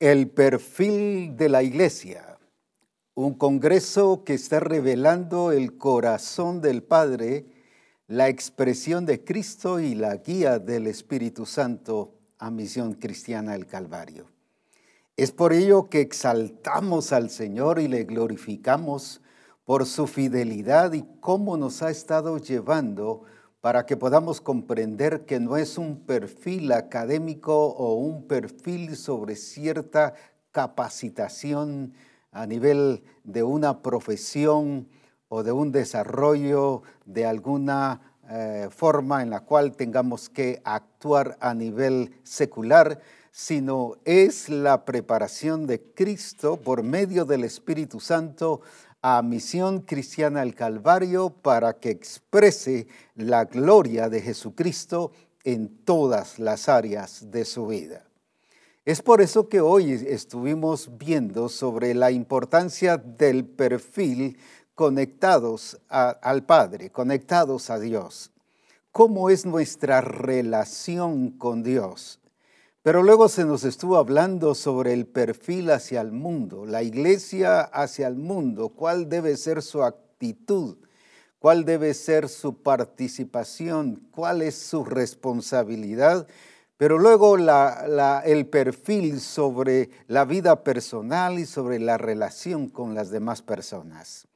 El perfil de la iglesia, un congreso que está revelando el corazón del Padre, la expresión de Cristo y la guía del Espíritu Santo a Misión Cristiana del Calvario. Es por ello que exaltamos al Señor y le glorificamos por su fidelidad y cómo nos ha estado llevando para que podamos comprender que no es un perfil académico o un perfil sobre cierta capacitación a nivel de una profesión o de un desarrollo de alguna eh, forma en la cual tengamos que actuar a nivel secular, sino es la preparación de Cristo por medio del Espíritu Santo a Misión Cristiana al Calvario para que exprese la gloria de Jesucristo en todas las áreas de su vida. Es por eso que hoy estuvimos viendo sobre la importancia del perfil conectados al Padre, conectados a Dios. ¿Cómo es nuestra relación con Dios? Pero luego se nos estuvo hablando sobre el perfil hacia el mundo, la iglesia hacia el mundo, cuál debe ser su actitud, cuál debe ser su participación, cuál es su responsabilidad. Pero luego el perfil sobre la vida personal y sobre la relación con las demás personas.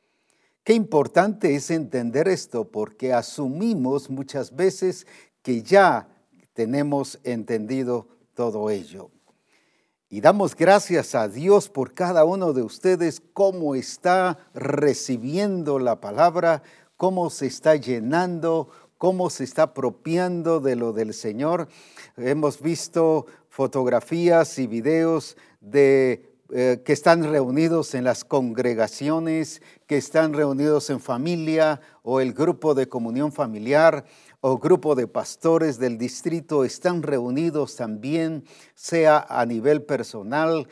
Qué importante es entender esto porque asumimos muchas veces que ya tenemos entendido todo ello. Y damos gracias a Dios por cada uno de ustedes, cómo está recibiendo la palabra, cómo se está llenando, cómo se está apropiando de lo del Señor. Hemos visto fotografías y videos de eh, que están reunidos en las congregaciones, que están reunidos en familia o el grupo de comunión familiar o grupo de pastores del distrito están reunidos también, sea a nivel personal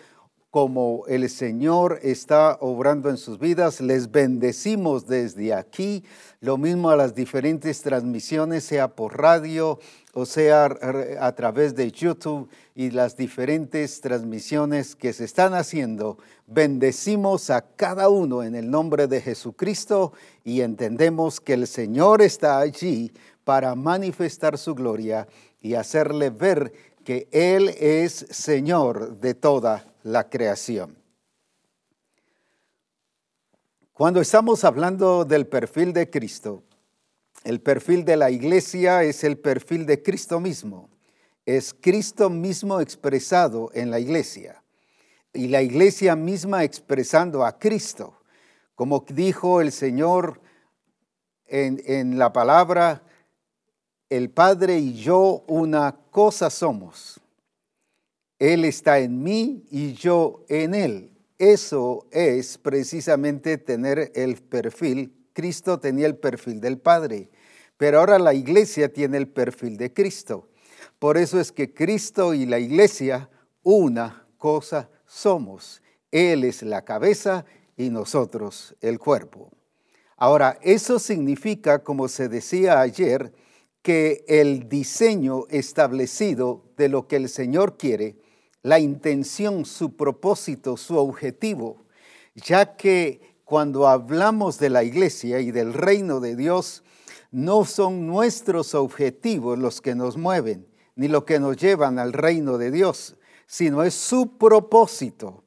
como el Señor está obrando en sus vidas. Les bendecimos desde aquí. Lo mismo a las diferentes transmisiones, sea por radio o sea a través de YouTube y las diferentes transmisiones que se están haciendo. Bendecimos a cada uno en el nombre de Jesucristo y entendemos que el Señor está allí para manifestar su gloria y hacerle ver que Él es Señor de toda la creación. Cuando estamos hablando del perfil de Cristo, el perfil de la iglesia es el perfil de Cristo mismo. Es Cristo mismo expresado en la iglesia y la iglesia misma expresando a Cristo. Como dijo el Señor en, en la palabra, el Padre y yo una cosa somos. Él está en mí y yo en Él. Eso es precisamente tener el perfil. Cristo tenía el perfil del Padre, pero ahora la iglesia tiene el perfil de Cristo. Por eso es que Cristo y la iglesia una cosa somos. Él es la cabeza y nosotros el cuerpo. Ahora, eso significa, como se decía ayer, que el diseño establecido de lo que el Señor quiere la intención, su propósito, su objetivo, ya que cuando hablamos de la iglesia y del reino de Dios, no son nuestros objetivos los que nos mueven, ni lo que nos llevan al reino de Dios, sino es su propósito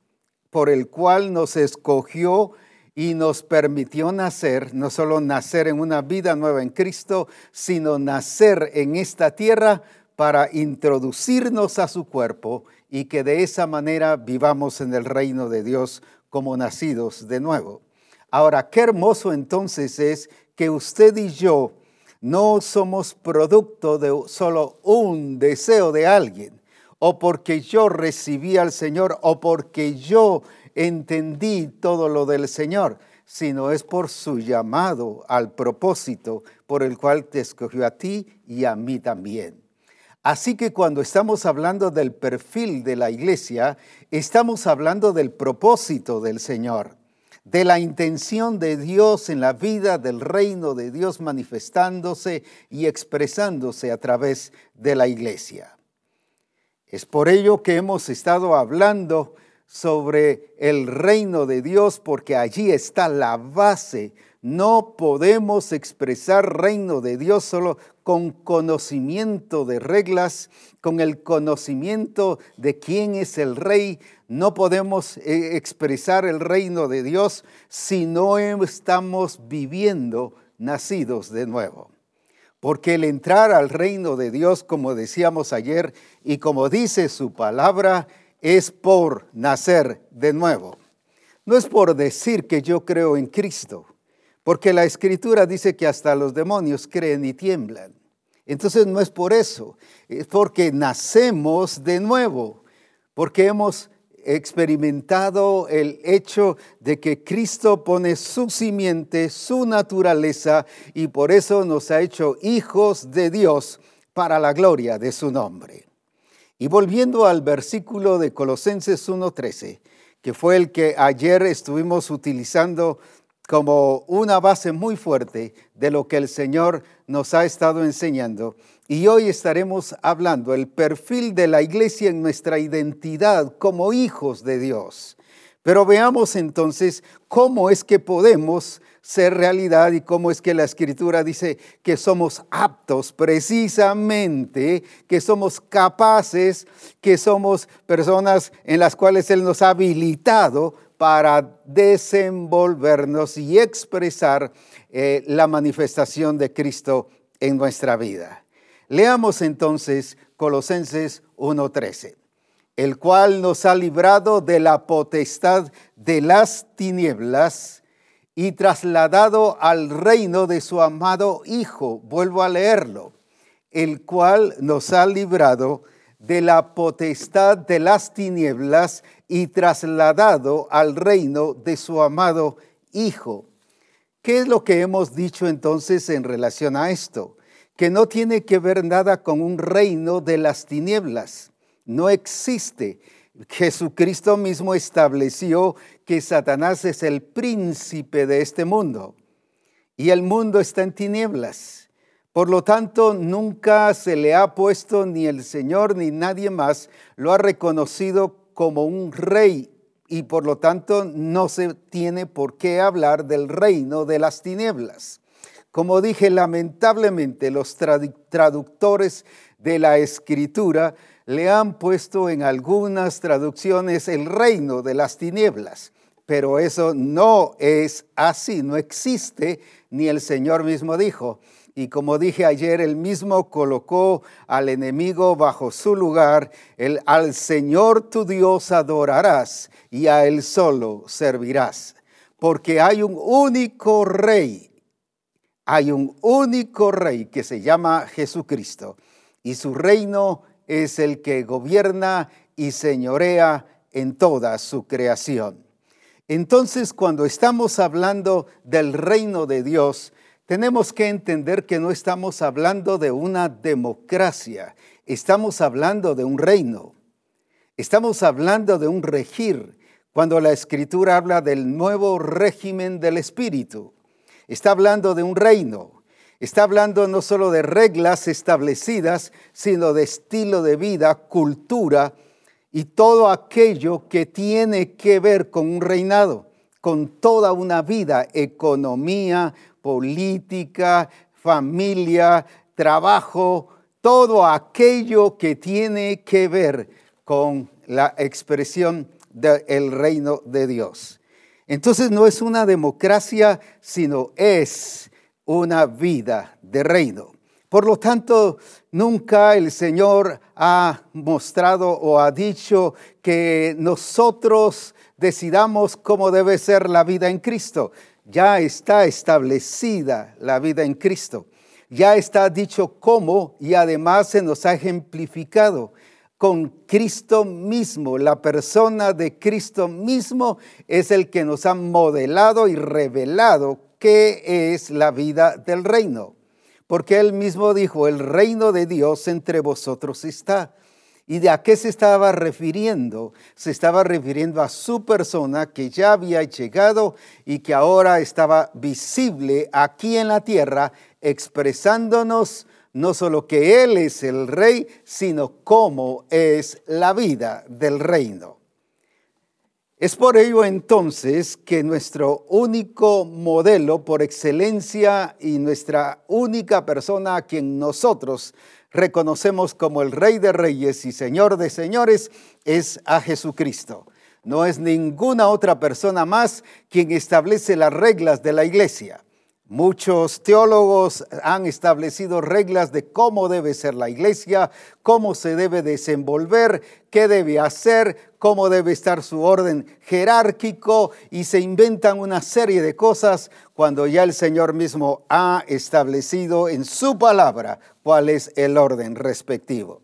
por el cual nos escogió y nos permitió nacer, no solo nacer en una vida nueva en Cristo, sino nacer en esta tierra para introducirnos a su cuerpo y que de esa manera vivamos en el reino de Dios como nacidos de nuevo. Ahora, qué hermoso entonces es que usted y yo no somos producto de solo un deseo de alguien, o porque yo recibí al Señor, o porque yo entendí todo lo del Señor, sino es por su llamado al propósito por el cual te escogió a ti y a mí también. Así que cuando estamos hablando del perfil de la iglesia, estamos hablando del propósito del Señor, de la intención de Dios en la vida del reino de Dios manifestándose y expresándose a través de la iglesia. Es por ello que hemos estado hablando sobre el reino de Dios, porque allí está la base. No podemos expresar reino de Dios solo con conocimiento de reglas, con el conocimiento de quién es el rey. No podemos eh, expresar el reino de Dios si no estamos viviendo nacidos de nuevo. Porque el entrar al reino de Dios, como decíamos ayer y como dice su palabra, es por nacer de nuevo. No es por decir que yo creo en Cristo, porque la escritura dice que hasta los demonios creen y tiemblan. Entonces no es por eso, es porque nacemos de nuevo, porque hemos experimentado el hecho de que Cristo pone su simiente, su naturaleza, y por eso nos ha hecho hijos de Dios para la gloria de su nombre. Y volviendo al versículo de Colosenses 1.13, que fue el que ayer estuvimos utilizando como una base muy fuerte de lo que el Señor nos ha estado enseñando. Y hoy estaremos hablando el perfil de la iglesia en nuestra identidad como hijos de Dios. Pero veamos entonces cómo es que podemos ser realidad y cómo es que la escritura dice que somos aptos precisamente, que somos capaces, que somos personas en las cuales Él nos ha habilitado para desenvolvernos y expresar eh, la manifestación de Cristo en nuestra vida. Leamos entonces Colosenses 1.13, el cual nos ha librado de la potestad de las tinieblas y trasladado al reino de su amado Hijo. Vuelvo a leerlo, el cual nos ha librado de la potestad de las tinieblas y trasladado al reino de su amado Hijo. ¿Qué es lo que hemos dicho entonces en relación a esto? Que no tiene que ver nada con un reino de las tinieblas. No existe. Jesucristo mismo estableció que Satanás es el príncipe de este mundo y el mundo está en tinieblas. Por lo tanto, nunca se le ha puesto ni el Señor ni nadie más lo ha reconocido como un rey y por lo tanto no se tiene por qué hablar del reino de las tinieblas. Como dije, lamentablemente los traductores de la escritura le han puesto en algunas traducciones el reino de las tinieblas, pero eso no es así, no existe, ni el Señor mismo dijo, y como dije ayer, él mismo colocó al enemigo bajo su lugar. El, al Señor tu Dios adorarás y a Él solo servirás. Porque hay un único rey, hay un único rey que se llama Jesucristo. Y su reino es el que gobierna y señorea en toda su creación. Entonces, cuando estamos hablando del reino de Dios, tenemos que entender que no estamos hablando de una democracia, estamos hablando de un reino, estamos hablando de un regir, cuando la escritura habla del nuevo régimen del Espíritu. Está hablando de un reino, está hablando no solo de reglas establecidas, sino de estilo de vida, cultura y todo aquello que tiene que ver con un reinado, con toda una vida, economía, política, familia, trabajo, todo aquello que tiene que ver con la expresión del reino de Dios. Entonces no es una democracia, sino es una vida de reino. Por lo tanto, nunca el Señor ha mostrado o ha dicho que nosotros decidamos cómo debe ser la vida en Cristo, ya está establecida la vida en Cristo. Ya está dicho cómo y además se nos ha ejemplificado con Cristo mismo. La persona de Cristo mismo es el que nos ha modelado y revelado qué es la vida del reino. Porque él mismo dijo, el reino de Dios entre vosotros está. ¿Y de a qué se estaba refiriendo? Se estaba refiriendo a su persona que ya había llegado y que ahora estaba visible aquí en la tierra, expresándonos no solo que Él es el rey, sino cómo es la vida del reino. Es por ello entonces que nuestro único modelo por excelencia y nuestra única persona a quien nosotros reconocemos como el Rey de Reyes y Señor de Señores es a Jesucristo. No es ninguna otra persona más quien establece las reglas de la iglesia. Muchos teólogos han establecido reglas de cómo debe ser la iglesia, cómo se debe desenvolver, qué debe hacer, cómo debe estar su orden jerárquico y se inventan una serie de cosas cuando ya el Señor mismo ha establecido en su palabra cuál es el orden respectivo.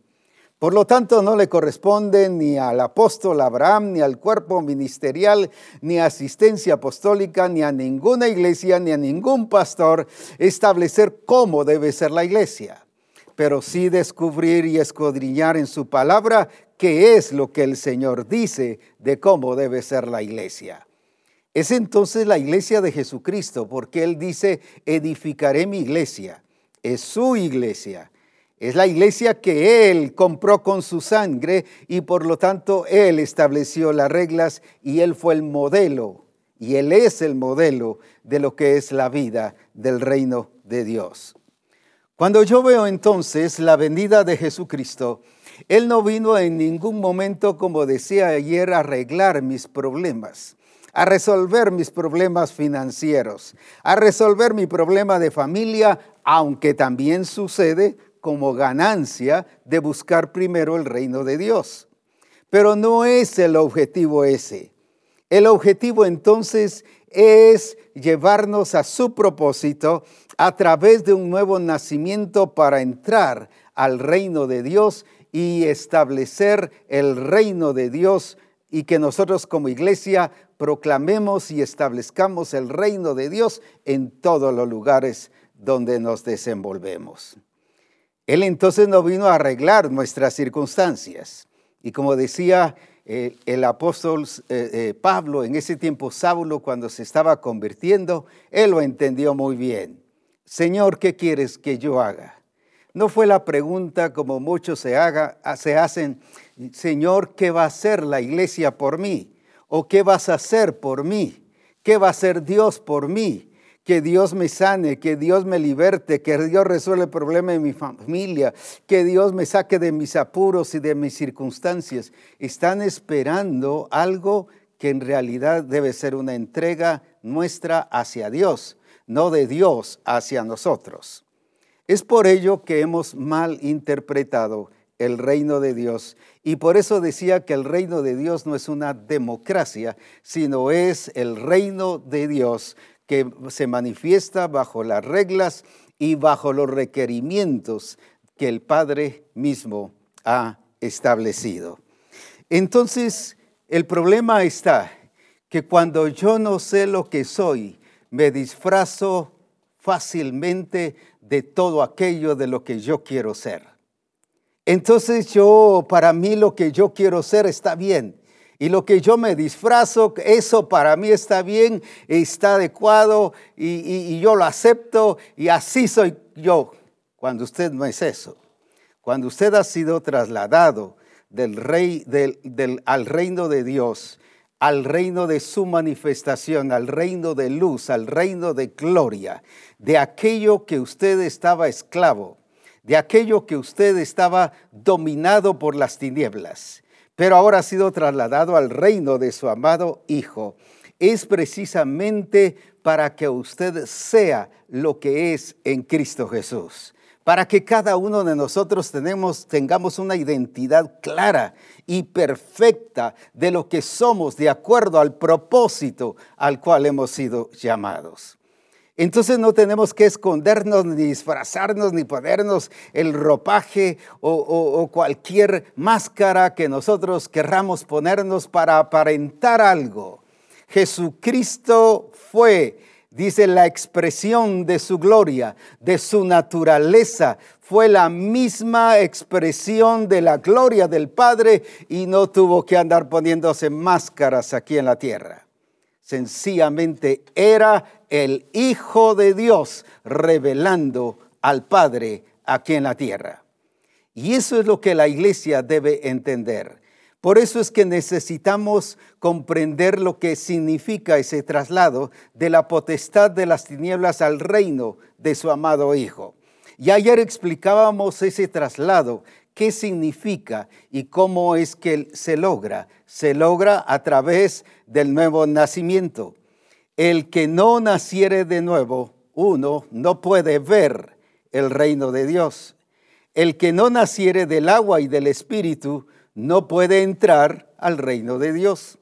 Por lo tanto, no le corresponde ni al apóstol Abraham, ni al cuerpo ministerial, ni asistencia apostólica, ni a ninguna iglesia, ni a ningún pastor establecer cómo debe ser la iglesia, pero sí descubrir y escudriñar en su palabra qué es lo que el Señor dice de cómo debe ser la iglesia. Es entonces la iglesia de Jesucristo, porque Él dice, edificaré mi iglesia. Es su iglesia es la iglesia que Él compró con su sangre y por lo tanto Él estableció las reglas y Él fue el modelo y Él es el modelo de lo que es la vida del reino de Dios. Cuando yo veo entonces la venida de Jesucristo, Él no vino en ningún momento, como decía ayer, a arreglar mis problemas a resolver mis problemas financieros, a resolver mi problema de familia, aunque también sucede como ganancia de buscar primero el reino de Dios. Pero no es el objetivo ese. El objetivo entonces es llevarnos a su propósito a través de un nuevo nacimiento para entrar al reino de Dios y establecer el reino de Dios y que nosotros como iglesia proclamemos y establezcamos el reino de Dios en todos los lugares donde nos desenvolvemos. Él entonces no vino a arreglar nuestras circunstancias. Y como decía eh, el apóstol eh, eh, Pablo en ese tiempo, Saulo, cuando se estaba convirtiendo, él lo entendió muy bien. Señor, ¿qué quieres que yo haga? No fue la pregunta como muchos se, haga, se hacen, Señor, ¿qué va a hacer la iglesia por mí? ¿O qué vas a hacer por mí? ¿Qué va a hacer Dios por mí? Que Dios me sane, que Dios me liberte, que Dios resuelva el problema de mi familia, que Dios me saque de mis apuros y de mis circunstancias. Están esperando algo que en realidad debe ser una entrega nuestra hacia Dios, no de Dios hacia nosotros. Es por ello que hemos mal interpretado el reino de Dios. Y por eso decía que el reino de Dios no es una democracia, sino es el reino de Dios que se manifiesta bajo las reglas y bajo los requerimientos que el Padre mismo ha establecido. Entonces, el problema está que cuando yo no sé lo que soy, me disfrazo fácilmente de todo aquello de lo que yo quiero ser. Entonces yo, para mí lo que yo quiero ser está bien, y lo que yo me disfrazo, eso para mí está bien, está adecuado y, yo lo acepto y así soy yo. Cuando usted no es eso. Cuando usted ha sido trasladado del rey, al reino de Dios, al reino de su manifestación, al reino de luz, al reino de gloria, de aquello que usted estaba esclavo, de aquello que usted estaba dominado por las tinieblas pero ahora ha sido trasladado al reino de su amado Hijo. Es precisamente para que usted sea lo que es en Cristo Jesús para que cada uno de nosotros tengamos una identidad clara y perfecta de lo que somos de acuerdo al propósito al cual hemos sido llamados. Entonces no tenemos que escondernos, ni disfrazarnos, ni ponernos el ropaje o, cualquier máscara que nosotros querramos ponernos para aparentar algo. Jesucristo fue, dice, la expresión de su gloria, de su naturaleza. Fue la misma expresión de la gloria del Padre y no tuvo que andar poniéndose máscaras aquí en la tierra. Sencillamente era el Hijo de Dios revelando al Padre aquí en la tierra. Y eso es lo que la iglesia debe entender. Por eso es que necesitamos comprender lo que significa ese traslado de la potestad de las tinieblas al reino de su amado Hijo. Y ayer explicábamos ese traslado, qué significa y cómo es que se logra. Se logra a través del nuevo nacimiento. El que no naciere de nuevo, uno, no puede ver el reino de Dios. El que no naciere del agua y del espíritu, no puede entrar al reino de Dios.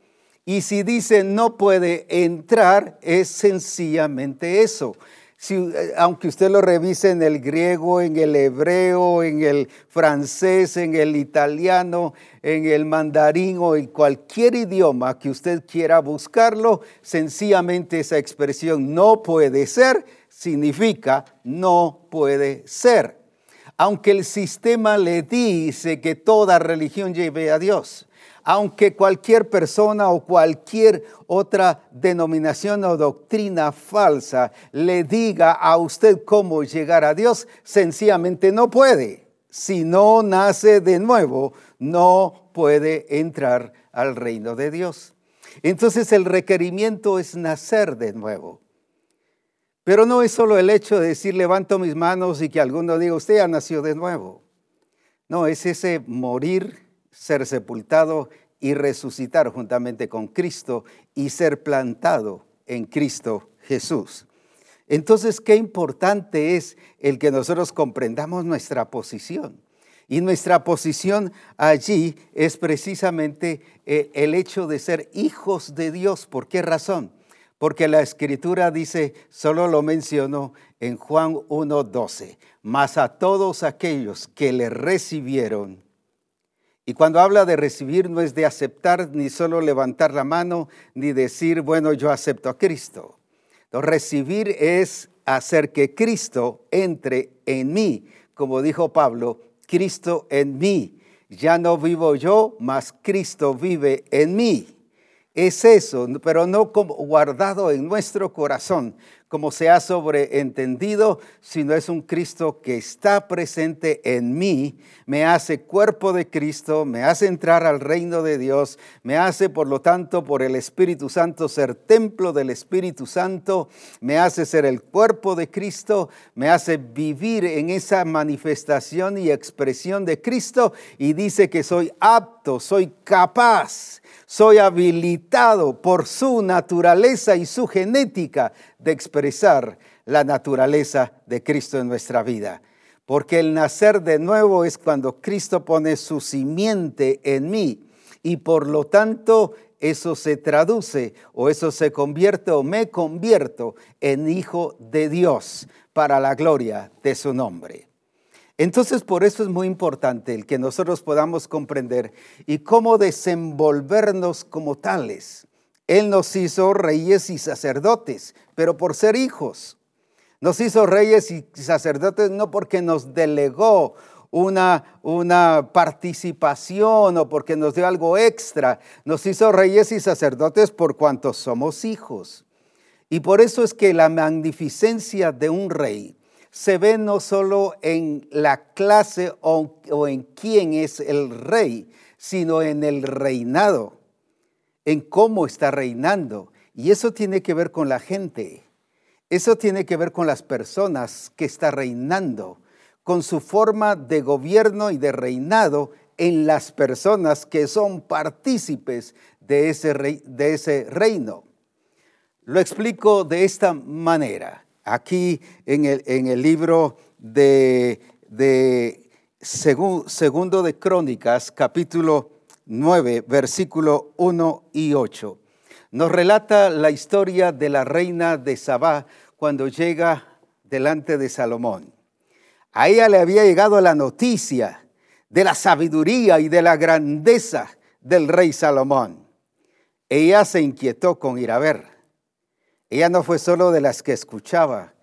Y si dice no puede entrar, es sencillamente eso. Si, eh, aunque usted lo revise en el griego, en el hebreo, en el francés, en el italiano, en el mandarín o en cualquier idioma que usted quiera buscarlo, sencillamente esa expresión no puede ser significa no puede ser. Aunque el sistema le dice que toda religión lleve a Dios, aunque cualquier persona o cualquier otra denominación o doctrina falsa le diga a usted cómo llegar a Dios, sencillamente no puede. Si no nace de nuevo, no puede entrar al reino de Dios. Entonces el requerimiento es nacer de nuevo. Pero no es solo el hecho de decir levanto mis manos y que alguno diga usted ya nació de nuevo. No, es ese morir, ser sepultado y resucitar juntamente con Cristo y ser plantado en Cristo Jesús. Entonces, qué importante es el que nosotros comprendamos nuestra posición. Y nuestra posición allí es precisamente eh, el hecho de ser hijos de Dios. ¿Por qué razón? porque la escritura dice, solo lo menciono en Juan 1.12, mas a todos aquellos que le recibieron. Y cuando habla de recibir no es de aceptar ni solo levantar la mano ni decir, bueno, yo acepto a Cristo. recibir es hacer que Cristo entre en mí, como dijo Pablo, Cristo en mí. Ya no vivo yo, mas Cristo vive en mí es eso, pero no como guardado en nuestro corazón, como se ha sobreentendido, sino es un Cristo que está presente en mí, me hace cuerpo de Cristo, me hace entrar al reino de Dios, me hace, por lo tanto, por el Espíritu Santo ser templo del Espíritu Santo, me hace ser el cuerpo de Cristo, me hace vivir en esa manifestación y expresión de Cristo y dice que soy apto, soy capaz soy habilitado por su naturaleza y su genética de expresar la naturaleza de Cristo en nuestra vida. Porque el nacer de nuevo es cuando Cristo pone su simiente en mí y por lo tanto eso se traduce o eso se convierte o me convierto en hijo de Dios para la gloria de su nombre. Entonces, por eso es muy importante el que nosotros podamos comprender y cómo desenvolvernos como tales. Él nos hizo reyes y sacerdotes, pero por ser hijos. Nos hizo reyes y sacerdotes no porque nos delegó una, una participación o porque nos dio algo extra. Nos hizo reyes y sacerdotes por cuanto somos hijos. Y por eso es que la magnificencia de un rey se ve no solo en la clase o, en quién es el rey, sino en el reinado, en cómo está reinando. Y eso tiene que ver con la gente, eso tiene que ver con las personas que está reinando, con su forma de gobierno y de reinado en las personas que son partícipes de ese, de ese reino. Lo explico de esta manera aquí en el, libro de, Segundo de Crónicas, capítulo 9, versículo 1 y 8. Nos relata la historia de la reina de Sabá cuando llega delante de Salomón. A ella le había llegado la noticia de la sabiduría y de la grandeza del rey Salomón. Ella se inquietó con ir a ver. Ella no fue solo de las que escuchaba.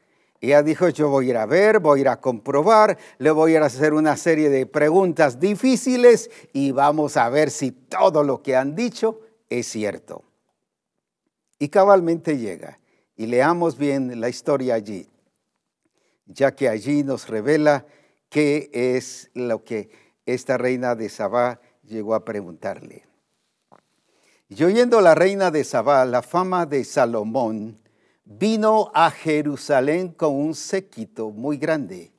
Ella dijo, yo voy a ir a ver, voy a ir a comprobar, le voy a hacer una serie de preguntas difíciles y vamos a ver si todo lo que han dicho es cierto. Y cabalmente llega. Y leamos bien la historia allí, ya que allí nos revela qué es lo que esta reina de Sabá llegó a preguntarle. Y oyendo la reina de Sabá la fama de Salomón, vino a Jerusalén con un séquito muy grande,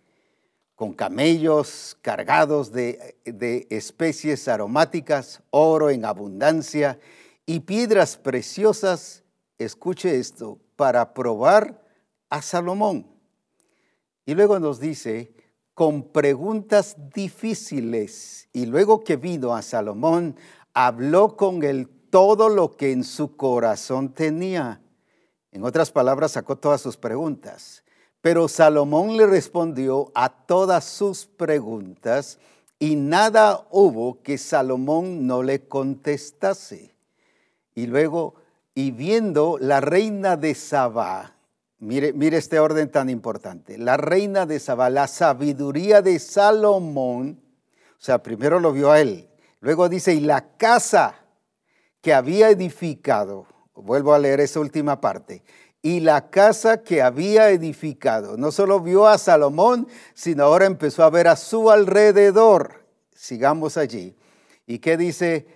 con camellos cargados de, de especies aromáticas, oro en abundancia y piedras preciosas, escuche esto, para probar a Salomón. Y luego nos dice, con preguntas difíciles. Y luego que vino a Salomón, habló con él todo lo que en su corazón tenía. En otras palabras, sacó todas sus preguntas. Pero Salomón le respondió a todas sus preguntas y nada hubo que Salomón no le contestase. Y luego, y viendo la reina de Sabá, Mire, este orden tan importante. La reina de Sabá, la sabiduría de Salomón, o sea, primero lo vio a él, luego dice, y la casa que había edificado, vuelvo a leer esa última parte, y la casa que había edificado, no solo vio a Salomón, sino ahora empezó a ver a su alrededor. Sigamos allí. ¿Y qué dice?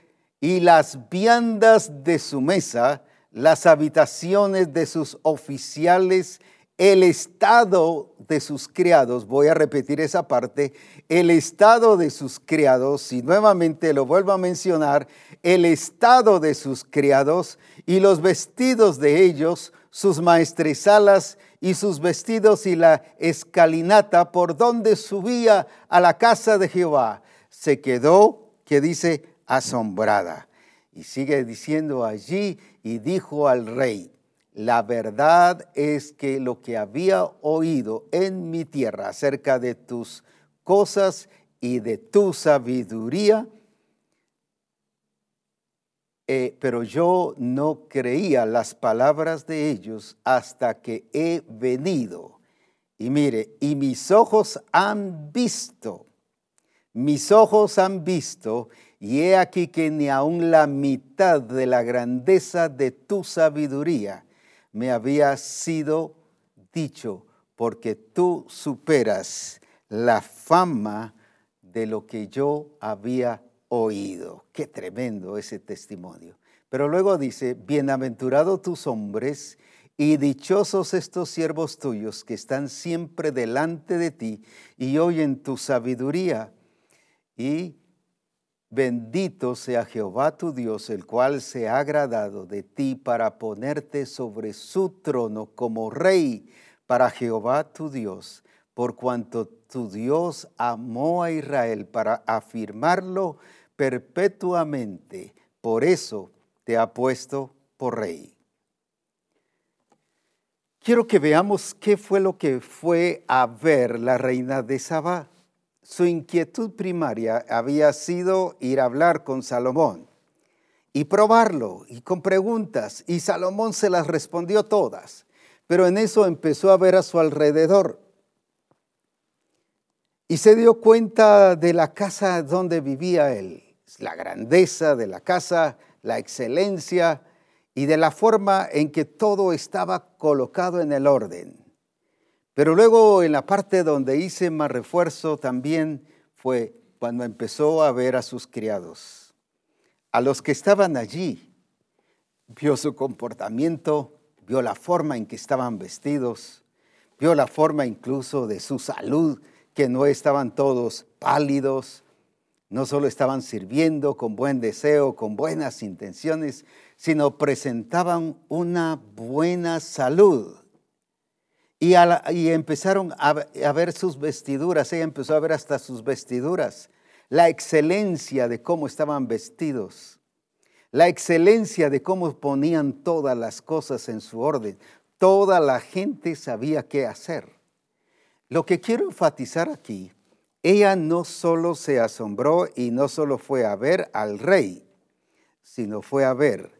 Y las viandas de su mesa, las habitaciones de sus oficiales, el estado de sus criados, voy a repetir esa parte, el estado de sus criados, y nuevamente lo vuelvo a mencionar, el estado de sus criados y los vestidos de ellos, sus maestresalas y sus vestidos y la escalinata por donde subía a la casa de Jehová, se quedó, que dice, asombrada. Y sigue diciendo allí, y dijo al rey, la verdad es que lo que había oído en mi tierra acerca de tus cosas y de tu sabiduría, eh, pero yo no creía las palabras de ellos hasta que he venido. Y mire, y mis ojos han visto, mis ojos han visto y he aquí que ni aun la mitad de la grandeza de tu sabiduría me había sido dicho, porque tú superas la fama de lo que yo había oído. Qué tremendo ese testimonio. Pero luego dice, bienaventurados tus hombres y dichosos estos siervos tuyos que están siempre delante de ti y oyen tu sabiduría. Y Bendito sea Jehová tu Dios, el cual se ha agradado de ti para ponerte sobre su trono como rey para Jehová tu Dios, por cuanto tu Dios amó a Israel para afirmarlo perpetuamente. Por eso te ha puesto por rey. Quiero que veamos qué fue lo que fue a ver la reina de Sabá su inquietud primaria había sido ir a hablar con Salomón y probarlo y con preguntas, y Salomón se las respondió todas, pero en eso empezó a ver a su alrededor y se dio cuenta de la casa donde vivía él, la grandeza de la casa, la excelencia y de la forma en que todo estaba colocado en el orden. Pero luego en la parte donde hice más refuerzo también fue cuando empezó a ver a sus criados, a los que estaban allí. Vio su comportamiento, vio la forma en que estaban vestidos, vio la forma incluso de su salud, que no estaban todos pálidos, no solo estaban sirviendo con buen deseo, con buenas intenciones, sino presentaban una buena salud. Y, empezaron a, a ver sus vestiduras, ella empezó a ver hasta sus vestiduras, la excelencia de cómo estaban vestidos, la excelencia de cómo ponían todas las cosas en su orden. Toda la gente sabía qué hacer. Lo que quiero enfatizar aquí, ella no solo se asombró y no solo fue a ver al rey, sino fue a ver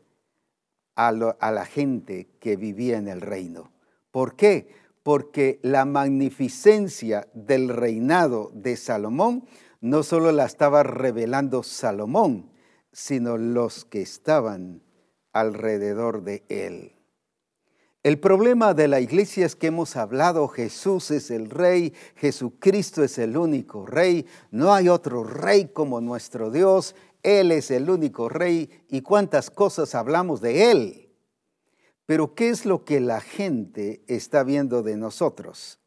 a, la gente que vivía en el reino. ¿Por qué? porque la magnificencia del reinado de Salomón no solo la estaba revelando Salomón, sino los que estaban alrededor de él. El problema de la iglesia es que hemos hablado, Jesús es el rey, Jesucristo es el único rey, no hay otro rey como nuestro Dios, Él es el único rey y cuántas cosas hablamos de Él. Pero ¿qué es lo que la gente está viendo de nosotros?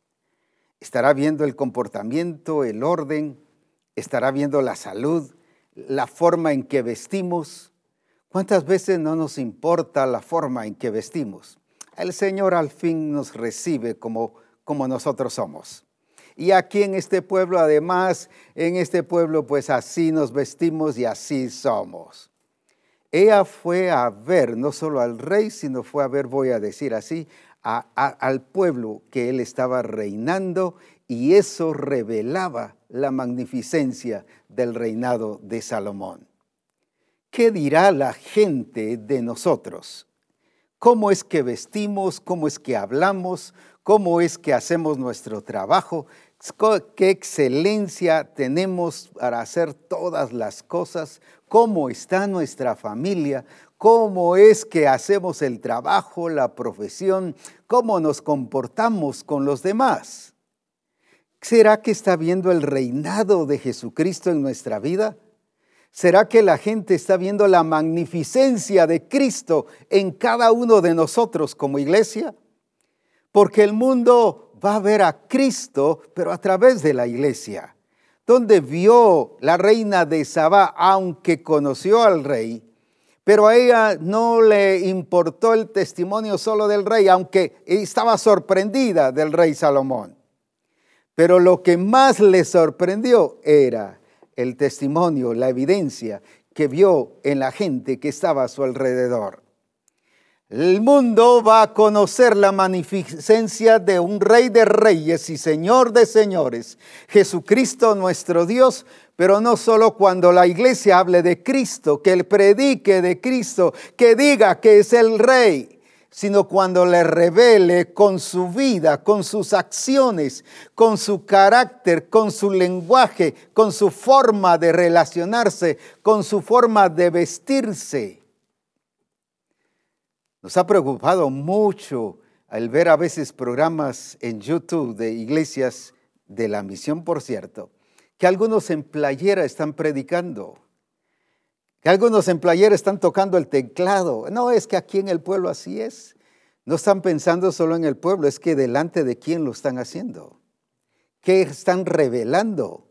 ¿Estará viendo el comportamiento, el orden? ¿Estará viendo la salud, la forma en que vestimos? ¿Cuántas veces no nos importa la forma en que vestimos? El Señor al fin nos recibe como, como nosotros somos. Y aquí en este pueblo, además, en este pueblo, pues así nos vestimos y así somos. Ella fue a ver no solo al rey, sino fue a ver, voy a decir así, al pueblo que él estaba reinando y eso revelaba la magnificencia del reinado de Salomón. ¿Qué dirá la gente de nosotros? Cómo es que vestimos, cómo es que hablamos, cómo es que hacemos nuestro trabajo, qué excelencia tenemos para hacer todas las cosas, cómo está nuestra familia, cómo es que hacemos el trabajo, la profesión, cómo nos comportamos con los demás. ¿Será que está viendo el reinado de Jesucristo en nuestra vida? ¿Será que la gente está viendo la magnificencia de Cristo en cada uno de nosotros como iglesia? Porque el mundo va a ver a Cristo, pero a través de la iglesia. Donde vio la reina de Sabá, aunque conoció al rey, pero a ella no le importó el testimonio solo del rey, aunque estaba sorprendida del rey Salomón. Pero lo que más le sorprendió era el testimonio, la evidencia que vio en la gente que estaba a su alrededor. El mundo va a conocer la magnificencia de un rey de reyes y señor de señores, Jesucristo nuestro Dios, pero no solo cuando la iglesia hable de Cristo, que él predique de Cristo, que diga que es el rey, sino cuando le revele con su vida, con sus acciones, con su carácter, con su lenguaje, con su forma de relacionarse, con su forma de vestirse. Nos ha preocupado mucho al ver a veces programas en YouTube de iglesias de la misión, por cierto, que algunos en playera están predicando que algunos en playera están tocando el teclado. No, es que aquí en el pueblo así es. No están pensando solo en el pueblo, es que delante de quién lo están haciendo. ¿Qué están revelando?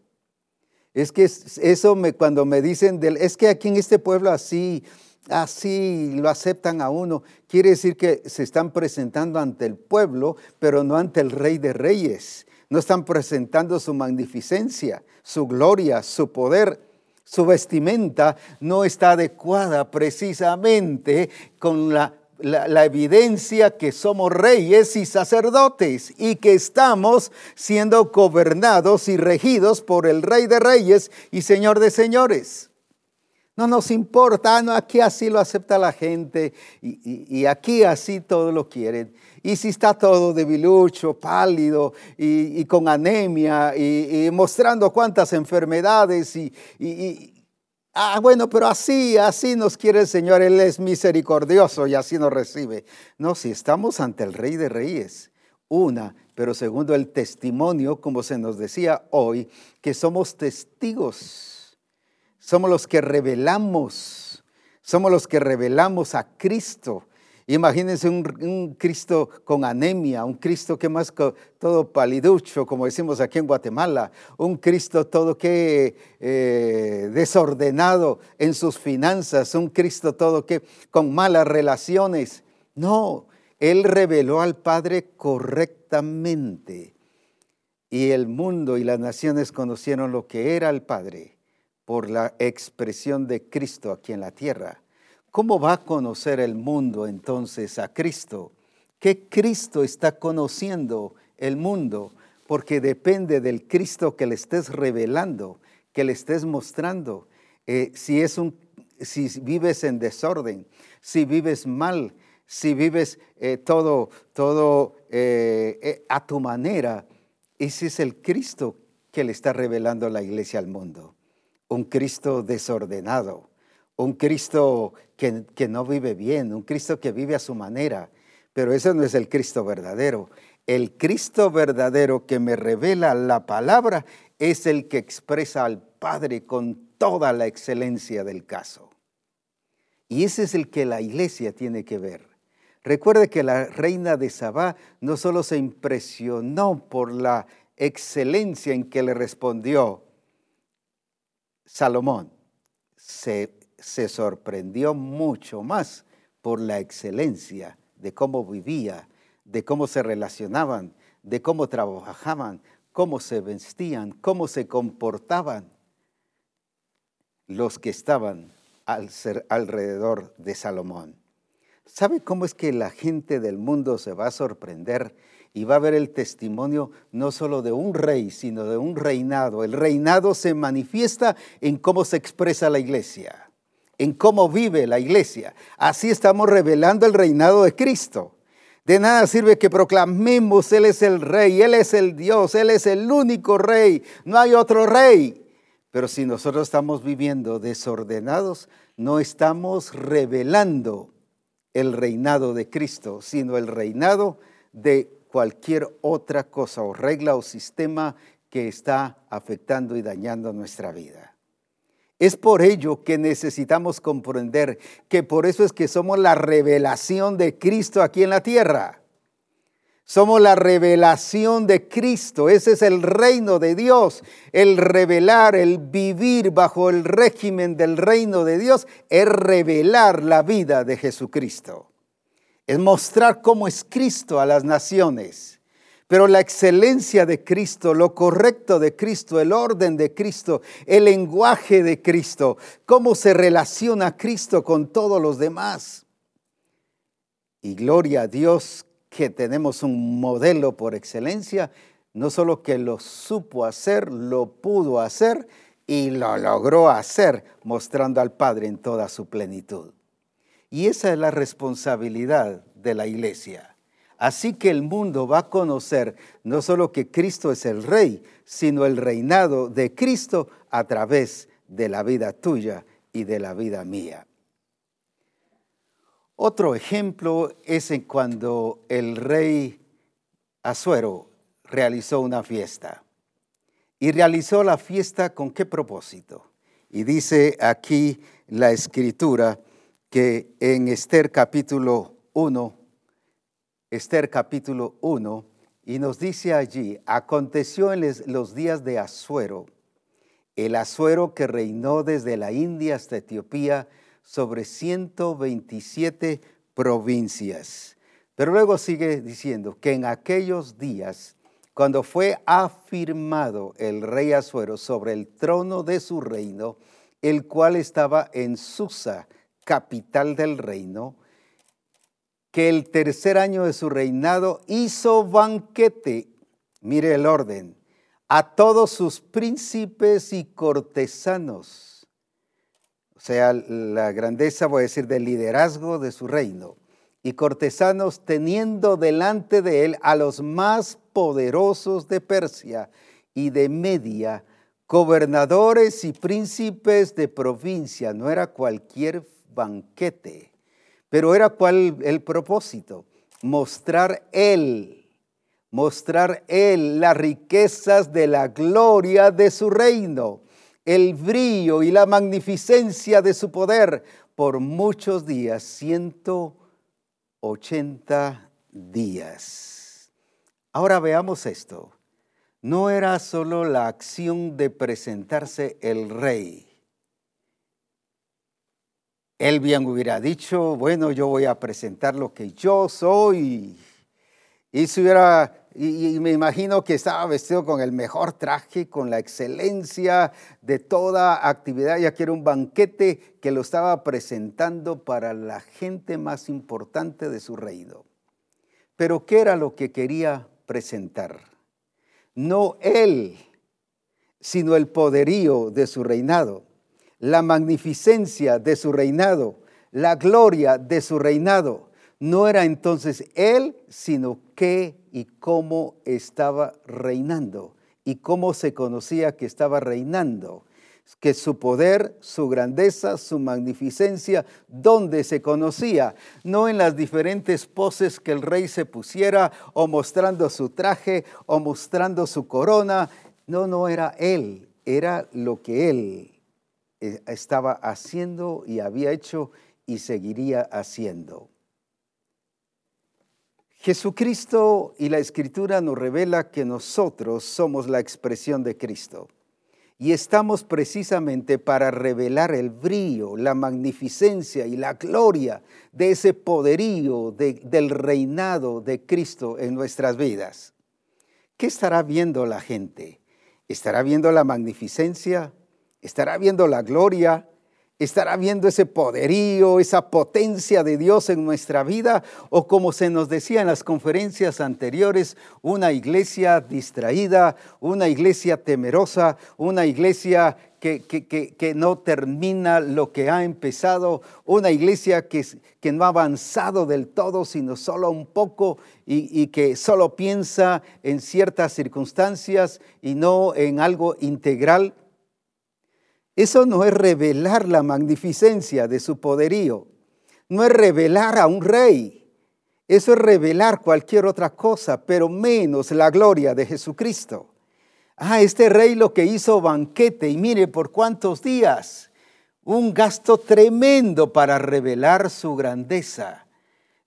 Es que eso cuando me dicen, del, es que aquí en este pueblo así, así lo aceptan a uno, quiere decir que se están presentando ante el pueblo, pero no ante el rey de reyes. No están presentando su magnificencia, su gloria, su poder su vestimenta no está adecuada precisamente con la, evidencia que somos reyes y sacerdotes y que estamos siendo gobernados y regidos por el Rey de Reyes y Señor de Señores. No nos importa, no, aquí así lo acepta la gente y, aquí así todo lo quieren. Y si está todo debilucho, pálido y, con anemia y, mostrando cuántas enfermedades y, Ah, bueno, pero así, así nos quiere el Señor, Él es misericordioso y así nos recibe. No, si estamos ante el Rey de Reyes, una, pero segundo el testimonio, como se nos decía hoy, que somos testigos, somos los que revelamos, somos los que revelamos a Cristo Imagínense un, Cristo con anemia, un Cristo que más todo paliducho, como decimos aquí en Guatemala, un Cristo todo que eh, desordenado en sus finanzas, un Cristo todo que con malas relaciones. No, Él reveló al Padre correctamente. Y el mundo y las naciones conocieron lo que era el Padre por la expresión de Cristo aquí en la tierra. ¿Cómo va a conocer el mundo entonces a Cristo? ¿Qué Cristo está conociendo el mundo? Porque depende del Cristo que le estés revelando, que le estés mostrando. Eh, si, vives en desorden, si vives mal, si vives eh, todo, todo eh, a tu manera, ese es el Cristo que le está revelando la iglesia al mundo. Un Cristo desordenado, un Cristo que, no vive bien, un Cristo que vive a su manera. Pero ese no es el Cristo verdadero. El Cristo verdadero que me revela la palabra es el que expresa al Padre con toda la excelencia del caso. Y ese es el que la iglesia tiene que ver. Recuerde que la reina de Sabá no solo se impresionó por la excelencia en que le respondió Salomón, se, se sorprendió mucho más por la excelencia de cómo vivía, de cómo se relacionaban, de cómo trabajaban, cómo se vestían, cómo se comportaban los que estaban al alrededor de Salomón. ¿Sabe cómo es que la gente del mundo se va a sorprender y va a ver el testimonio no solo de un rey, sino de un reinado? El reinado se manifiesta en cómo se expresa la iglesia, en cómo vive la iglesia. Así estamos revelando el reinado de Cristo. De nada sirve que proclamemos, Él es el rey, Él es el Dios, Él es el único rey, no hay otro rey. Pero si nosotros estamos viviendo desordenados, no estamos revelando el reinado de Cristo, sino el reinado de cualquier otra cosa o regla o sistema que está afectando y dañando nuestra vida. Es por ello que necesitamos comprender que por eso es que somos la revelación de Cristo aquí en la tierra. Somos la revelación de Cristo. Ese es el reino de Dios. El revelar, el vivir bajo el régimen del reino de Dios es revelar la vida de Jesucristo. Es mostrar cómo es Cristo a las naciones. Pero la excelencia de Cristo, lo correcto de Cristo, el orden de Cristo, el lenguaje de Cristo, cómo se relaciona Cristo con todos los demás. Y gloria a Dios que tenemos un modelo por excelencia, no solo que lo supo hacer, lo pudo hacer y lo logró hacer, mostrando al Padre en toda su plenitud. Y esa es la responsabilidad de la iglesia Así que el mundo va a conocer no solo que Cristo es el rey, sino el reinado de Cristo a través de la vida tuya y de la vida mía. Otro ejemplo es en cuando el rey Azuero realizó una fiesta. ¿Y realizó la fiesta con qué propósito? Y dice aquí la escritura que en Esther capítulo 1, Esther capítulo 1, y nos dice allí, aconteció en los días de Asuero, el Asuero que reinó desde la India hasta Etiopía sobre 127 provincias. Pero luego sigue diciendo que en aquellos días, cuando fue afirmado el rey Asuero sobre el trono de su reino, el cual estaba en Susa, capital del reino, que el tercer año de su reinado hizo banquete, mire el orden, a todos sus príncipes y cortesanos. O sea, la grandeza, voy a decir, del liderazgo de su reino. Y cortesanos teniendo delante de él a los más poderosos de Persia y de Media, gobernadores y príncipes de provincia. No era cualquier banquete pero era cuál el propósito, mostrar Él, mostrar Él las riquezas de la gloria de su reino, el brillo y la magnificencia de su poder por muchos días, 180 días. Ahora veamos esto. No era solo la acción de presentarse el rey él bien hubiera dicho, bueno, yo voy a presentar lo que yo soy. Y, hubiera, y, me imagino que estaba vestido con el mejor traje, con la excelencia de toda actividad, ya que era un banquete que lo estaba presentando para la gente más importante de su reino. Pero ¿qué era lo que quería presentar? No él, sino el poderío de su reinado la magnificencia de su reinado, la gloria de su reinado. No era entonces él, sino qué y cómo estaba reinando y cómo se conocía que estaba reinando. que su poder, su grandeza, su magnificencia, ¿dónde se conocía? No en las diferentes poses que el rey se pusiera, o mostrando su traje, o mostrando su corona. No, no era él, era lo que él estaba haciendo y había hecho y seguiría haciendo. Jesucristo y la Escritura nos revela que nosotros somos la expresión de Cristo. Y estamos precisamente para revelar el brillo, la magnificencia y la gloria de ese poderío del reinado de Cristo en nuestras vidas. ¿Qué estará viendo la gente? ¿Estará viendo la magnificencia? ¿Estará viendo la gloria? ¿Estará viendo ese poderío, esa potencia de Dios en nuestra vida? O como se nos decía en las conferencias anteriores, una iglesia distraída, una iglesia temerosa, una iglesia que, que, no termina lo que ha empezado, una iglesia que, que no ha avanzado del todo, sino solo un poco y, y que solo piensa en ciertas circunstancias y no en algo integral. Eso no es revelar la magnificencia de su poderío, no es revelar a un rey. Eso es revelar cualquier otra cosa, pero menos la gloria de Jesucristo. Ah, este rey lo que hizo banquete y mire por cuántos días. Un gasto tremendo para revelar su grandeza.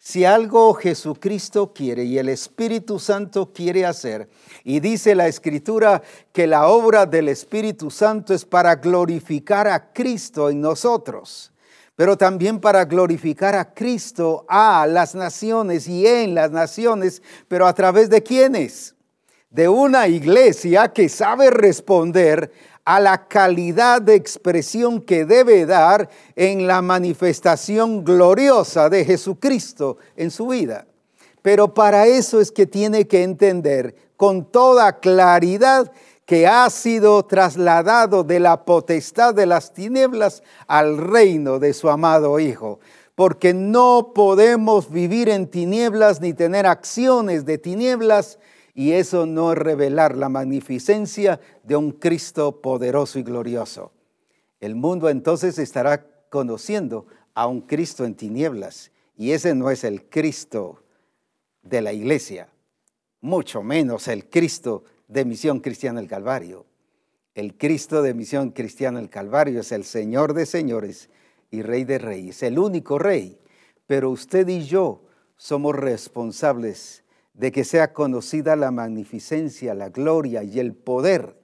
Si algo Jesucristo quiere y el Espíritu Santo quiere hacer, y dice la Escritura que la obra del Espíritu Santo es para glorificar a Cristo en nosotros, pero también para glorificar a Cristo a las naciones y en las naciones, pero a través de quiénes? De una iglesia que sabe responder a la calidad de expresión que debe dar en la manifestación gloriosa de Jesucristo en su vida. Pero para eso es que tiene que entender con toda claridad que ha sido trasladado de la potestad de las tinieblas al reino de su amado Hijo. Porque no podemos vivir en tinieblas ni tener acciones de tinieblas y eso no es revelar la magnificencia de un Cristo poderoso y glorioso. El mundo entonces estará conociendo a un Cristo en tinieblas y ese no es el Cristo de la iglesia, mucho menos el Cristo de Misión Cristiana del Calvario. El Cristo de Misión Cristiana del Calvario es el Señor de señores y Rey de reyes, el único Rey. Pero usted y yo somos responsables de que sea conocida la magnificencia, la gloria y el poder,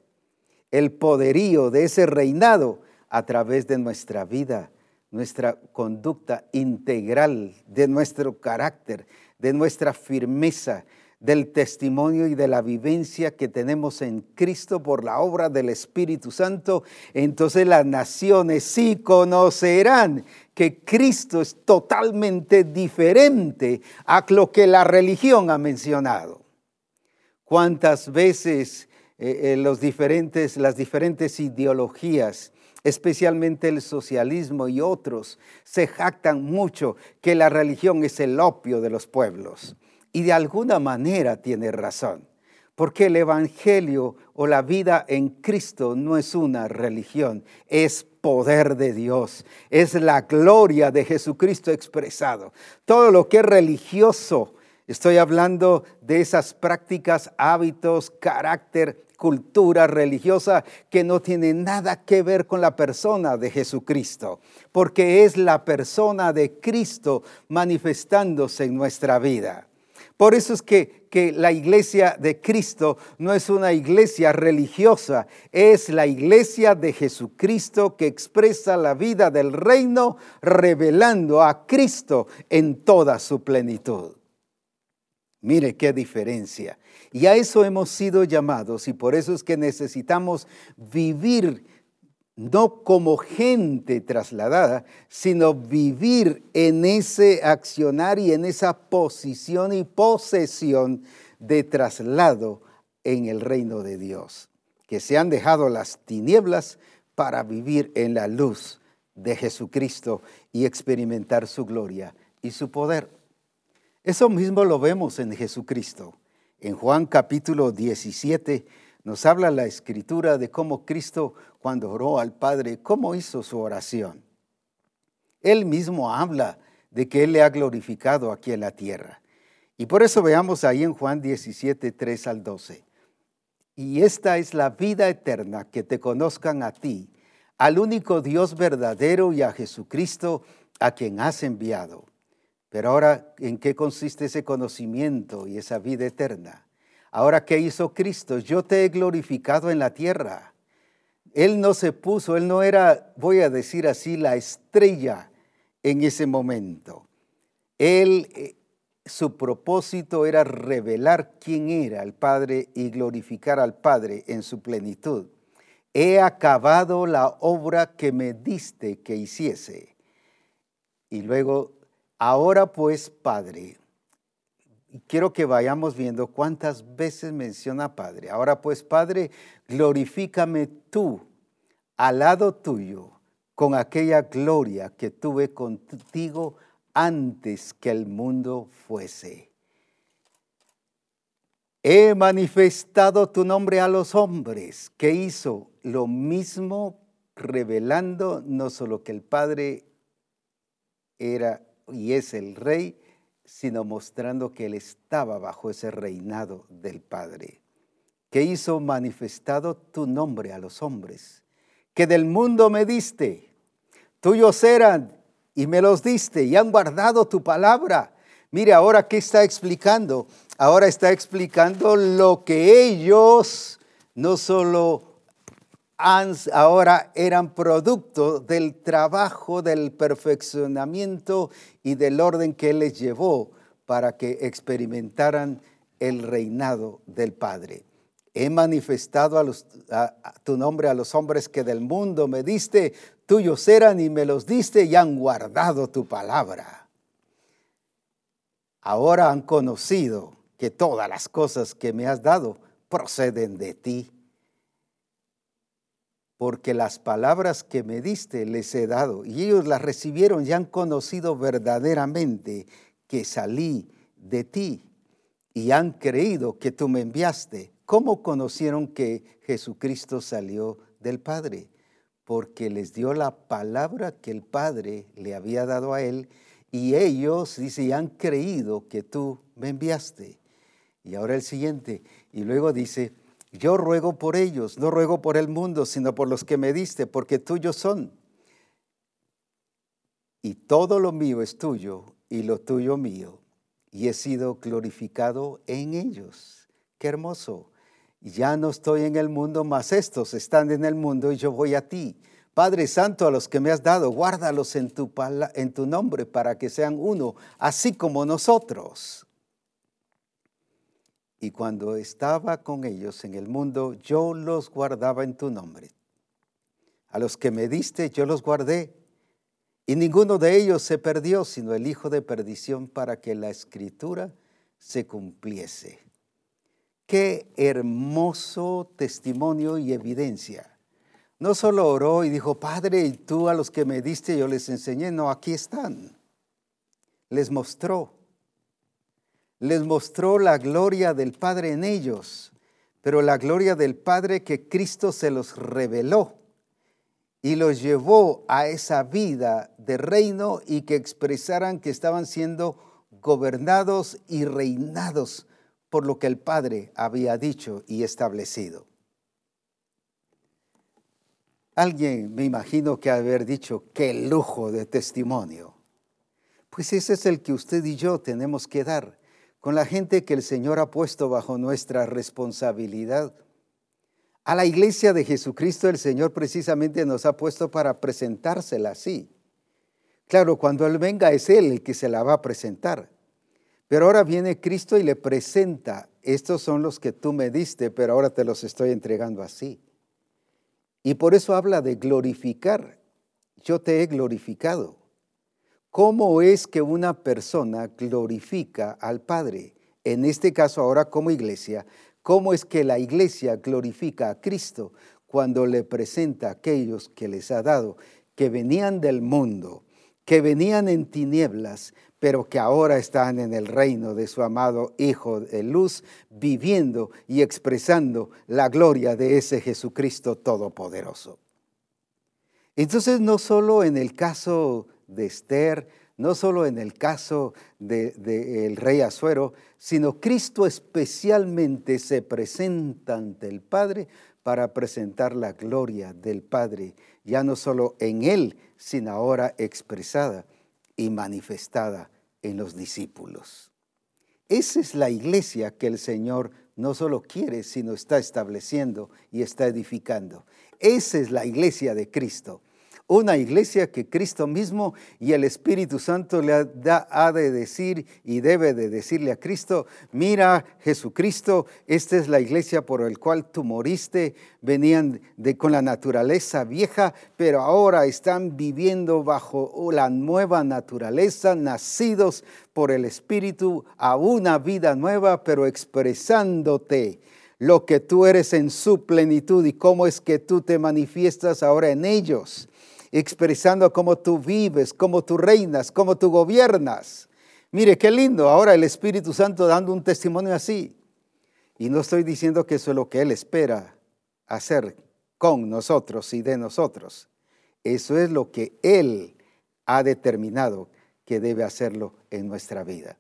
el poderío de ese reinado a través de nuestra vida, nuestra conducta integral, de nuestro carácter, de nuestra firmeza, del testimonio y de la vivencia que tenemos en Cristo por la obra del Espíritu Santo, entonces las naciones sí conocerán que Cristo es totalmente diferente a lo que la religión ha mencionado. ¿Cuántas veces eh, eh, los diferentes, las diferentes ideologías, especialmente el socialismo y otros, se jactan mucho que la religión es el opio de los pueblos? Y de alguna manera tiene razón, porque el Evangelio o la vida en Cristo no es una religión, es poder de Dios, es la gloria de Jesucristo expresado. Todo lo que es religioso, estoy hablando de esas prácticas, hábitos, carácter, cultura religiosa que no tiene nada que ver con la persona de Jesucristo, porque es la persona de Cristo manifestándose en nuestra vida. Por eso es que, que, la iglesia de Cristo no es una iglesia religiosa, es la iglesia de Jesucristo que expresa la vida del reino revelando a Cristo en toda su plenitud. Mire qué diferencia. Y a eso hemos sido llamados y por eso es que necesitamos vivir no como gente trasladada, sino vivir en ese accionar y en esa posición y posesión de traslado en el reino de Dios, que se han dejado las tinieblas para vivir en la luz de Jesucristo y experimentar su gloria y su poder. Eso mismo lo vemos en Jesucristo. En Juan capítulo 17, Nos habla la escritura de cómo Cristo cuando oró al Padre, cómo hizo su oración. Él mismo habla de que Él le ha glorificado aquí en la tierra. Y por eso veamos ahí en Juan 17, 3 al 12. Y esta es la vida eterna, que te conozcan a ti, al único Dios verdadero y a Jesucristo, a quien has enviado. Pero ahora, ¿en qué consiste ese conocimiento y esa vida eterna? Ahora, ¿qué hizo Cristo? Yo te he glorificado en la tierra. Él no se puso, él no era, voy a decir así, la estrella en ese momento. Él, eh, su propósito era revelar quién era el Padre y glorificar al Padre en su plenitud. He acabado la obra que me diste que hiciese. Y luego, ahora pues, Padre, quiero que vayamos viendo cuántas veces menciona Padre. Ahora pues, Padre, glorifícame tú al lado tuyo con aquella gloria que tuve contigo antes que el mundo fuese. He manifestado tu nombre a los hombres, que hizo lo mismo revelando no solo que el Padre era y es el Rey, sino mostrando que Él estaba bajo ese reinado del Padre, que hizo manifestado tu nombre a los hombres, que del mundo me diste tuyos eran y me los diste y han guardado tu palabra. Mire, ahora qué está explicando. Ahora está explicando lo que ellos no solo ahora eran producto del trabajo, del perfeccionamiento y del orden que les llevó para que experimentaran el reinado del Padre. He manifestado a, tu nombre a los hombres que del mundo me diste, tuyos eran y me los diste y han guardado tu palabra. Ahora han conocido que todas las cosas que me has dado proceden de ti. Porque las palabras que me diste les he dado y ellos las recibieron y han conocido verdaderamente que salí de ti y han creído que tú me enviaste. ¿Cómo conocieron que Jesucristo salió del Padre? porque les dio la palabra que el Padre le había dado a él y ellos, dice, han creído que tú me enviaste. Y ahora el siguiente, y luego dice, yo ruego por ellos, no ruego por el mundo, sino por los que me diste, porque tuyos son. Y todo lo mío es tuyo y lo tuyo mío, y he sido glorificado en ellos. Qué hermoso ya no estoy en el mundo, mas estos están en el mundo y yo voy a ti. Padre Santo, a los que me has dado, guárdalos en tu, en tu nombre para que sean uno, así como nosotros. Y cuando estaba con ellos en el mundo, yo los guardaba en tu nombre. A los que me diste, yo los guardé. Y ninguno de ellos se perdió, sino el hijo de perdición, para que la escritura se cumpliese. Qué hermoso testimonio y evidencia. No solo oró y dijo, Padre, y tú a los que me diste yo les enseñé, no, aquí están. Les mostró. Les mostró la gloria del Padre en ellos, pero la gloria del Padre que Cristo se los reveló y los llevó a esa vida de reino y que expresaran que estaban siendo gobernados y reinados por lo que el Padre había dicho y establecido. Alguien me imagino que haber dicho, qué lujo de testimonio. Pues ese es el que usted y yo tenemos que dar con la gente que el Señor ha puesto bajo nuestra responsabilidad. A la iglesia de Jesucristo el Señor precisamente nos ha puesto para presentársela así. Claro, cuando Él venga es Él el que se la va a presentar. Pero ahora viene Cristo y le presenta, estos son los que tú me diste, pero ahora te los estoy entregando así. Y por eso habla de glorificar. Yo te he glorificado. ¿Cómo es que una persona glorifica al Padre? En este caso ahora como iglesia, ¿cómo es que la iglesia glorifica a Cristo cuando le presenta a aquellos que les ha dado, que venían del mundo, que venían en tinieblas, pero que ahora están en el reino de su amado Hijo de luz, viviendo y expresando la gloria de ese Jesucristo Todopoderoso. Entonces, no solo en el caso de Esther, no solo en el caso del rey Azuero, sino Cristo especialmente se presenta ante el Padre para presentar la gloria del Padre, ya no solo en Él, sino ahora expresada y manifestada en los discípulos. Esa es la iglesia que el Señor no solo quiere, sino está estableciendo y está edificando. Esa es la iglesia de Cristo una iglesia que Cristo mismo y el Espíritu Santo le da, ha de decir y debe de decirle a Cristo, mira Jesucristo, esta es la iglesia por la cual tú moriste, venían de, con la naturaleza vieja, pero ahora están viviendo bajo la nueva naturaleza, nacidos por el Espíritu a una vida nueva, pero expresándote lo que tú eres en su plenitud y cómo es que tú te manifiestas ahora en ellos expresando cómo tú vives, cómo tú reinas, cómo tú gobiernas. Mire, qué lindo ahora el Espíritu Santo dando un testimonio así. Y no estoy diciendo que eso es lo que Él espera hacer con nosotros y de nosotros. Eso es lo que Él ha determinado que debe hacerlo en nuestra vida.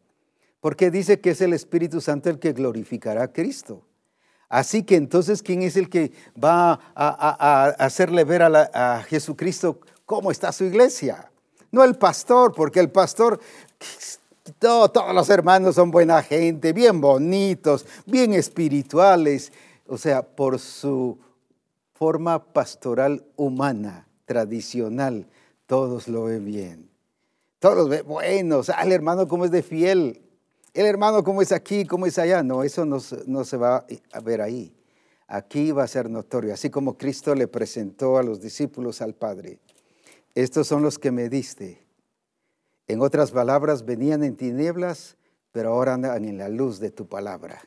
Porque dice que es el Espíritu Santo el que glorificará a Cristo. Así que entonces, ¿quién es el que va a, hacerle ver a, Jesucristo cómo está su iglesia? No el pastor, porque el pastor, todos los hermanos son buena gente, bien bonitos, bien espirituales. O sea, por su forma pastoral humana, tradicional, todos lo ven bien. Todos los ven buenos. El hermano cómo es de fiel el hermano cómo es aquí, cómo es allá. No, eso no, no, se va a ver ahí. Aquí va a ser notorio, así como Cristo le presentó a los discípulos al Padre. Estos son los que me diste. En otras palabras, venían en tinieblas, pero ahora andan en la luz de tu palabra.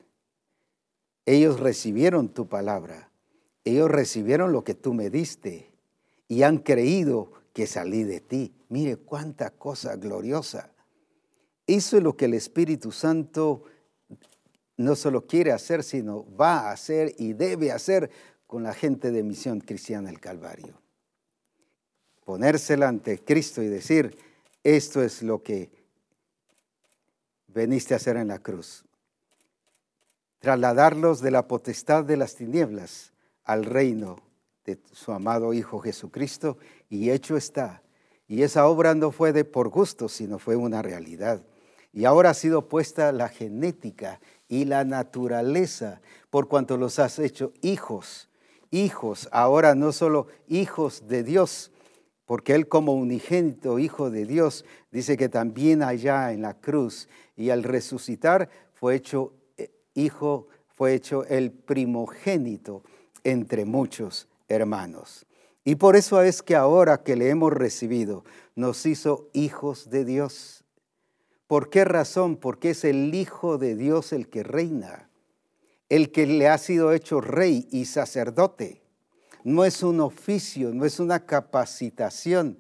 Ellos recibieron tu palabra. Ellos recibieron lo que tú me diste y han creído que salí de ti. Mire cuánta cosa gloriosa. Eso es lo que el Espíritu Santo no solo quiere hacer, sino va a hacer y debe hacer con la gente de Misión Cristiana del Calvario. Ponérsela ante Cristo y decir, esto es lo que veniste a hacer en la cruz. Trasladarlos de la potestad de las tinieblas al reino de su amado Hijo Jesucristo y hecho está. Y esa obra no fue de por gusto, sino fue una realidad. Y ahora ha sido puesta la genética y la naturaleza por cuanto los has hecho hijos, hijos, ahora no solo hijos de Dios, porque Él como unigénito hijo de Dios dice que también allá en la cruz y al resucitar fue hecho eh, hijo, fue hecho el primogénito entre muchos hermanos. Y por eso es que ahora que le hemos recibido, nos hizo hijos de Dios. ¿Por qué razón? Porque es el Hijo de Dios el que reina, el que le ha sido hecho rey y sacerdote. No es un oficio, no es una capacitación,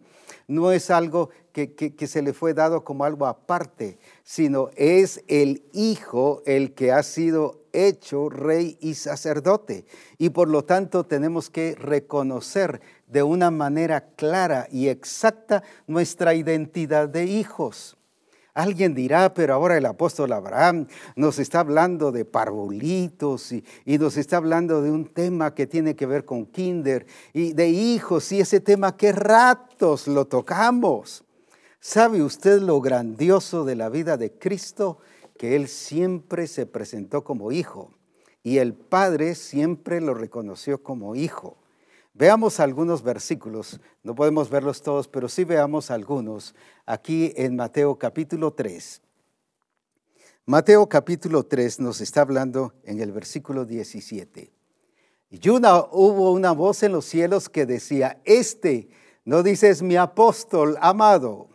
no es algo que, que, se le fue dado como algo aparte, sino es el Hijo el que ha sido hecho rey y sacerdote. Y por lo tanto tenemos que reconocer de una manera clara y exacta nuestra identidad de hijos. Alguien dirá, pero ahora el apóstol Abraham nos está hablando de parvulitos y, nos está hablando de un tema que tiene que ver con kinder y de hijos y ese tema que ratos lo tocamos. ¿Sabe usted lo grandioso de la vida de Cristo? Que Él siempre se presentó como hijo y el Padre siempre lo reconoció como hijo. Veamos algunos versículos, no podemos verlos todos, pero sí veamos algunos. Aquí en Mateo capítulo 3. Mateo capítulo 3 nos está hablando en el versículo 17. Y una, hubo una voz en los cielos que decía, este no dices mi apóstol amado,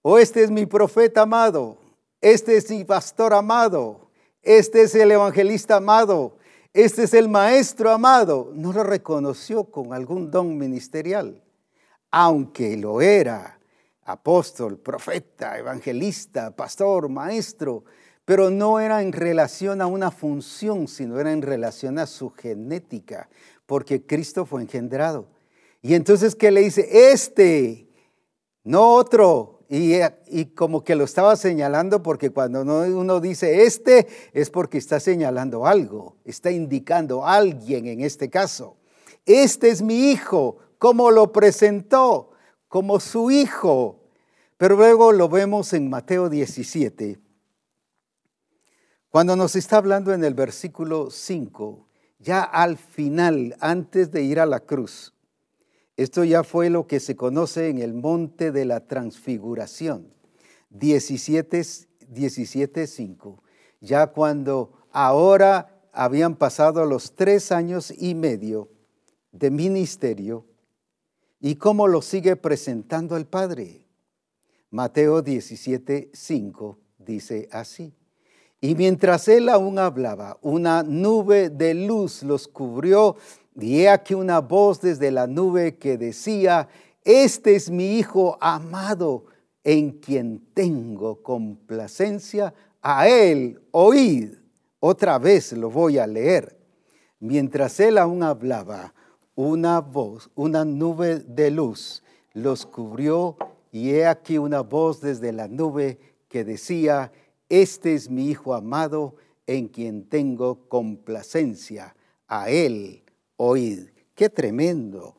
o este es mi profeta amado, este es mi pastor amado, este es el evangelista amado, este es el maestro amado, no lo reconoció con algún don ministerial, aunque lo era, apóstol, profeta, evangelista, pastor, maestro, pero no era en relación a una función, sino era en relación a su genética, porque Cristo fue engendrado. Y entonces, ¿qué le dice? Este, no otro. Y, y, como que lo estaba señalando porque cuando uno dice este es porque está señalando algo, está indicando a alguien en este caso. Este es mi hijo, como lo presentó, como su hijo. Pero luego lo vemos en Mateo 17, cuando nos está hablando en el versículo 5, ya al final, antes de ir a la cruz. Esto ya fue lo que se conoce en el monte de la transfiguración. 17, 17 5. Ya cuando ahora habían pasado los tres años y medio de ministerio y cómo lo sigue presentando el Padre. Mateo 17, 5 dice así. Y mientras él aún hablaba, una nube de luz los cubrió y he aquí una voz desde la nube que decía, este es mi Hijo amado en quien tengo complacencia, a él oíd. Otra vez lo voy a leer. Mientras él aún hablaba, una voz, una nube de luz los cubrió y he aquí una voz desde la nube que decía, este es mi Hijo amado en quien tengo complacencia, a él oíd. Qué tremendo.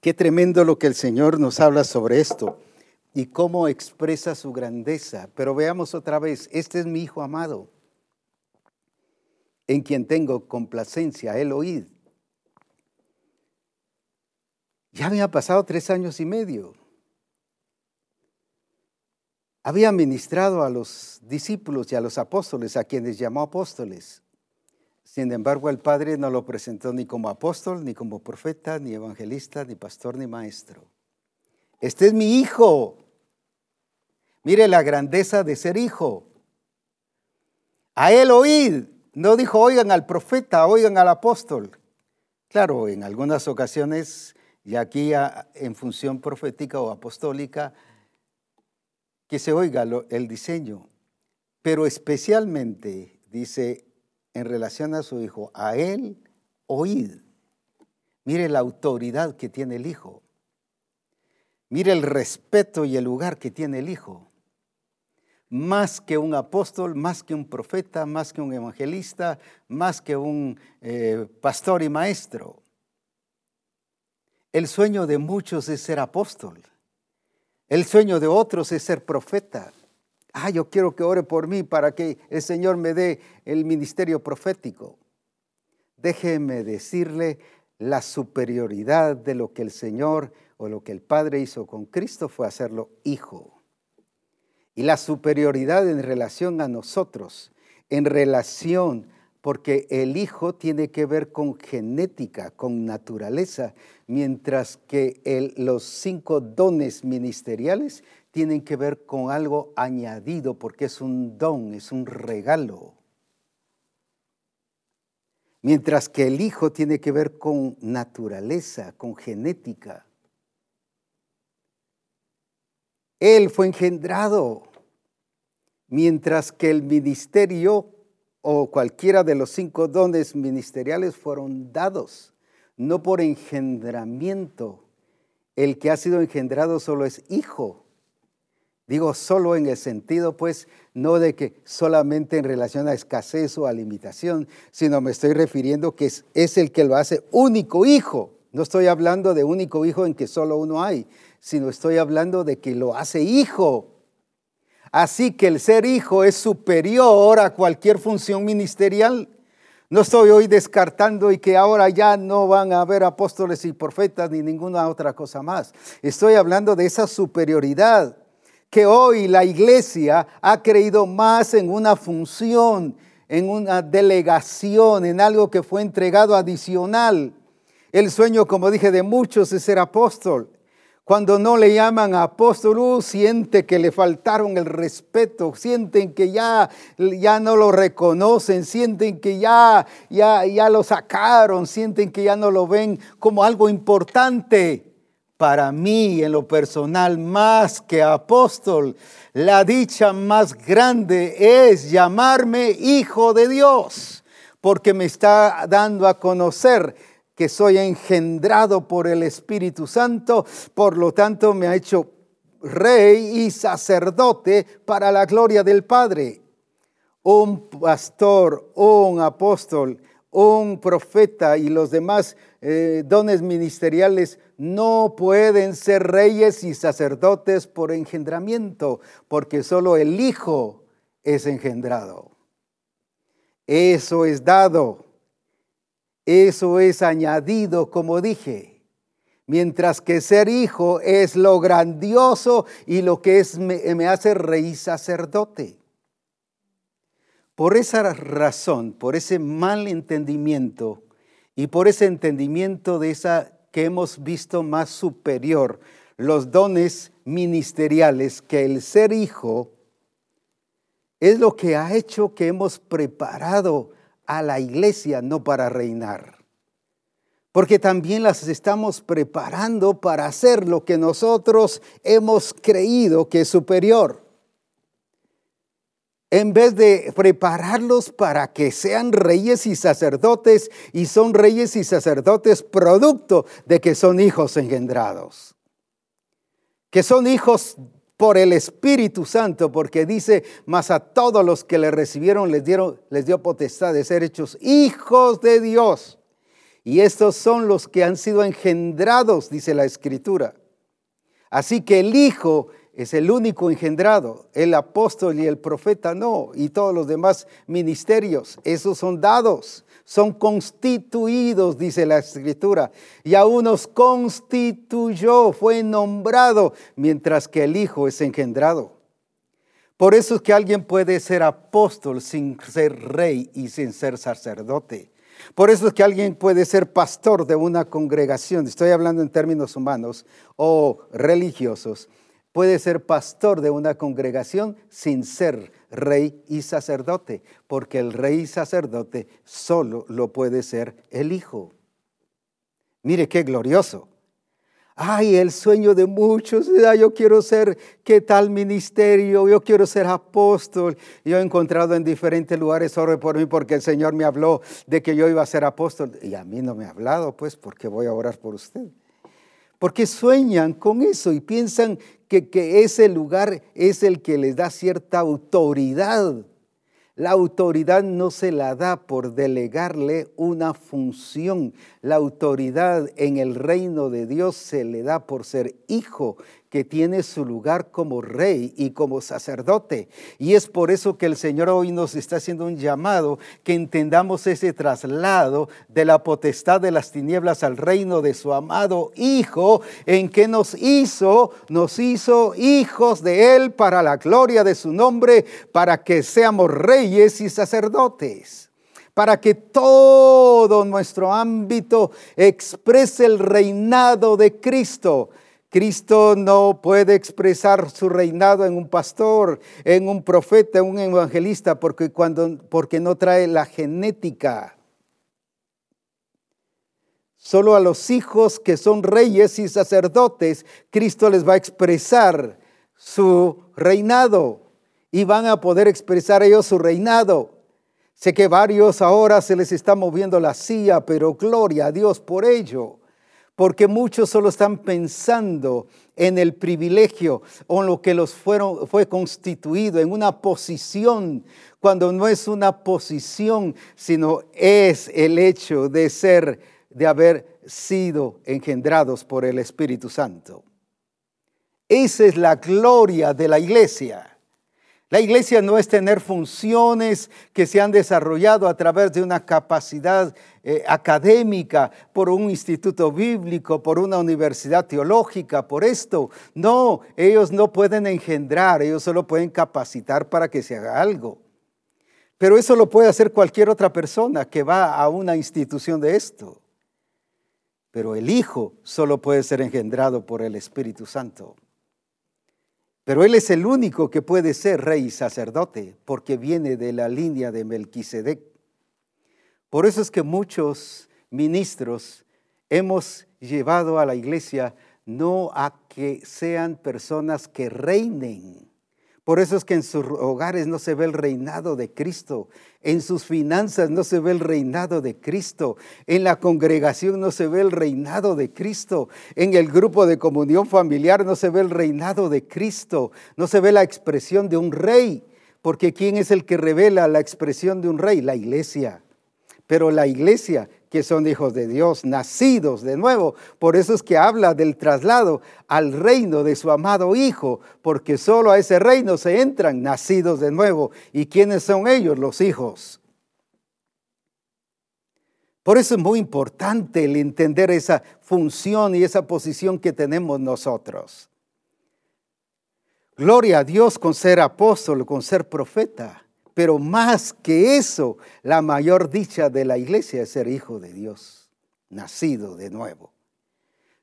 Qué tremendo lo que el Señor nos habla sobre esto y cómo expresa su grandeza. Pero veamos otra vez, este es mi Hijo amado en quien tengo complacencia, el oíd. Ya había pasado tres años y medio. Había ministrado a los discípulos y a los apóstoles, a quienes llamó apóstoles. Sin embargo, el Padre no lo presentó ni como apóstol, ni como profeta, ni evangelista, ni pastor, ni maestro. Este es mi hijo. Mire la grandeza de ser hijo. A él oíd. No dijo, oigan al profeta, oigan al apóstol. Claro, en algunas ocasiones, y aquí en función profética o apostólica, que se oiga el diseño, pero especialmente, dice, en relación a su hijo, a él oíd. Mire la autoridad que tiene el hijo. Mire el respeto y el lugar que tiene el hijo más que un apóstol, más que un profeta, más que un evangelista, más que un eh, pastor y maestro. El sueño de muchos es ser apóstol. El sueño de otros es ser profeta. Ah, yo quiero que ore por mí para que el Señor me dé el ministerio profético. Déjeme decirle la superioridad de lo que el Señor o lo que el Padre hizo con Cristo fue hacerlo hijo y la superioridad en relación a nosotros, en relación, porque el Hijo tiene que ver con genética, con naturaleza, mientras que los cinco dones ministeriales tienen que ver con algo añadido, porque es un don, es un regalo. Mientras que el Hijo tiene que ver con naturaleza, con genética. Él fue engendrado, mientras que el ministerio o cualquiera de los cinco dones ministeriales fueron dados, no por engendramiento. El que ha sido engendrado solo es hijo. Digo solo en el sentido, pues, no de que solamente en relación a escasez o a limitación, sino me estoy refiriendo que es, es el que lo hace único hijo. No estoy hablando de único hijo en que solo uno hay, sino estoy hablando de que lo hace hijo. Así que el ser hijo es superior a cualquier función ministerial. No estoy hoy descartando y que ahora ya no van a haber apóstoles y profetas ni ninguna otra cosa más. Estoy hablando de esa superioridad que hoy la iglesia ha creído más en una función, en una delegación, en algo que fue entregado adicional. El sueño, como dije, de muchos es ser apóstol. Cuando no le llaman apóstol, uh, siente que le faltaron el respeto, sienten que ya, ya no lo reconocen, sienten que ya, ya, ya lo sacaron, sienten que ya no lo ven como algo importante. Para mí en lo personal más que apóstol, la dicha más grande es llamarme hijo de Dios, porque me está dando a conocer que soy engendrado por el Espíritu Santo, por lo tanto me ha hecho rey y sacerdote para la gloria del Padre. Un pastor, un apóstol, un profeta y los demás eh, dones ministeriales no pueden ser reyes y sacerdotes por engendramiento, porque solo el Hijo es engendrado. Eso es dado, eso es añadido, como dije. Mientras que ser hijo es lo grandioso y lo que me, me hace rey sacerdote. Por esa razón, por ese mal entendimiento y por ese entendimiento de esa que hemos visto más superior los dones ministeriales que el ser hijo es lo que ha hecho que hemos preparado a la iglesia no para reinar, porque también las estamos preparando para hacer lo que nosotros hemos creído que es superior en vez de prepararlos para que sean reyes y sacerdotes, y son reyes y sacerdotes producto de que son hijos engendrados, que son hijos por el Espíritu Santo, porque dice, mas a todos los que le recibieron les, dieron, les dio potestad de ser hechos hijos de Dios. Y estos son los que han sido engendrados, dice la Escritura. Así que el Hijo es el único engendrado, el apóstol y el profeta no, y todos los demás ministerios, esos son dados, son constituidos, dice la escritura, y a unos constituyó, fue nombrado, mientras que el Hijo es engendrado. Por eso es que alguien puede ser apóstol sin ser rey y sin ser sacerdote. Por eso es que alguien puede ser pastor de una congregación, estoy hablando en términos humanos o religiosos, puede ser pastor de una congregación sin ser rey y sacerdote, porque el rey y sacerdote solo lo puede ser el Hijo. Mire qué glorioso. Ay, el sueño de muchos, yo quiero ser, ¿qué tal ministerio? Yo quiero ser apóstol. Yo he encontrado en diferentes lugares, ore por mí porque el Señor me habló de que yo iba a ser apóstol. Y a mí no me ha hablado, pues, porque voy a orar por usted. Porque sueñan con eso y piensan que, ese lugar es el que les da cierta autoridad. La autoridad no se la da por delegarle una función. La autoridad en el reino de Dios se le da por ser hijo que tiene su lugar como rey y como sacerdote. Y es por eso que el Señor hoy nos está haciendo un llamado que entendamos ese traslado de la potestad de las tinieblas al reino de su amado Hijo, en que nos hizo, nos hizo hijos de Él para la gloria de su nombre, para que seamos reyes y sacerdotes para que todo nuestro ámbito exprese el reinado de Cristo Cristo no puede expresar su reinado en un pastor, en un profeta, en un evangelista, porque, cuando, porque no trae la genética. Solo a los hijos que son reyes y sacerdotes, Cristo les va a expresar su reinado y van a poder expresar ellos su reinado. Sé que varios ahora se les está moviendo la silla, pero gloria a Dios por ello porque muchos solo están pensando en el privilegio o en lo que los fueron, fue constituido, en una posición, cuando no es una posición, sino es el hecho de ser, de haber sido engendrados por el Espíritu Santo. Esa es la gloria de la iglesia. La iglesia no es tener funciones que se han desarrollado a través de una capacidad eh, académica, por un instituto bíblico, por una universidad teológica, por esto. No, ellos no pueden engendrar, ellos solo pueden capacitar para que se haga algo. Pero eso lo puede hacer cualquier otra persona que va a una institución de esto. Pero el Hijo solo puede ser engendrado por el Espíritu Santo. Pero Él es el único que puede ser rey y sacerdote, porque viene de la línea de Melquisedec. Por eso es que muchos ministros hemos llevado a la iglesia no a que sean personas que reinen. Por eso es que en sus hogares no se ve el reinado de Cristo, en sus finanzas no se ve el reinado de Cristo, en la congregación no se ve el reinado de Cristo, en el grupo de comunión familiar no se ve el reinado de Cristo, no se ve la expresión de un rey, porque ¿quién es el que revela la expresión de un rey? La iglesia. Pero la iglesia que son hijos de Dios, nacidos de nuevo. Por eso es que habla del traslado al reino de su amado Hijo, porque solo a ese reino se entran nacidos de nuevo. ¿Y quiénes son ellos? Los hijos. Por eso es muy importante el entender esa función y esa posición que tenemos nosotros. Gloria a Dios con ser apóstol, con ser profeta. Pero más que eso, la mayor dicha de la iglesia es ser hijo de Dios, nacido de nuevo.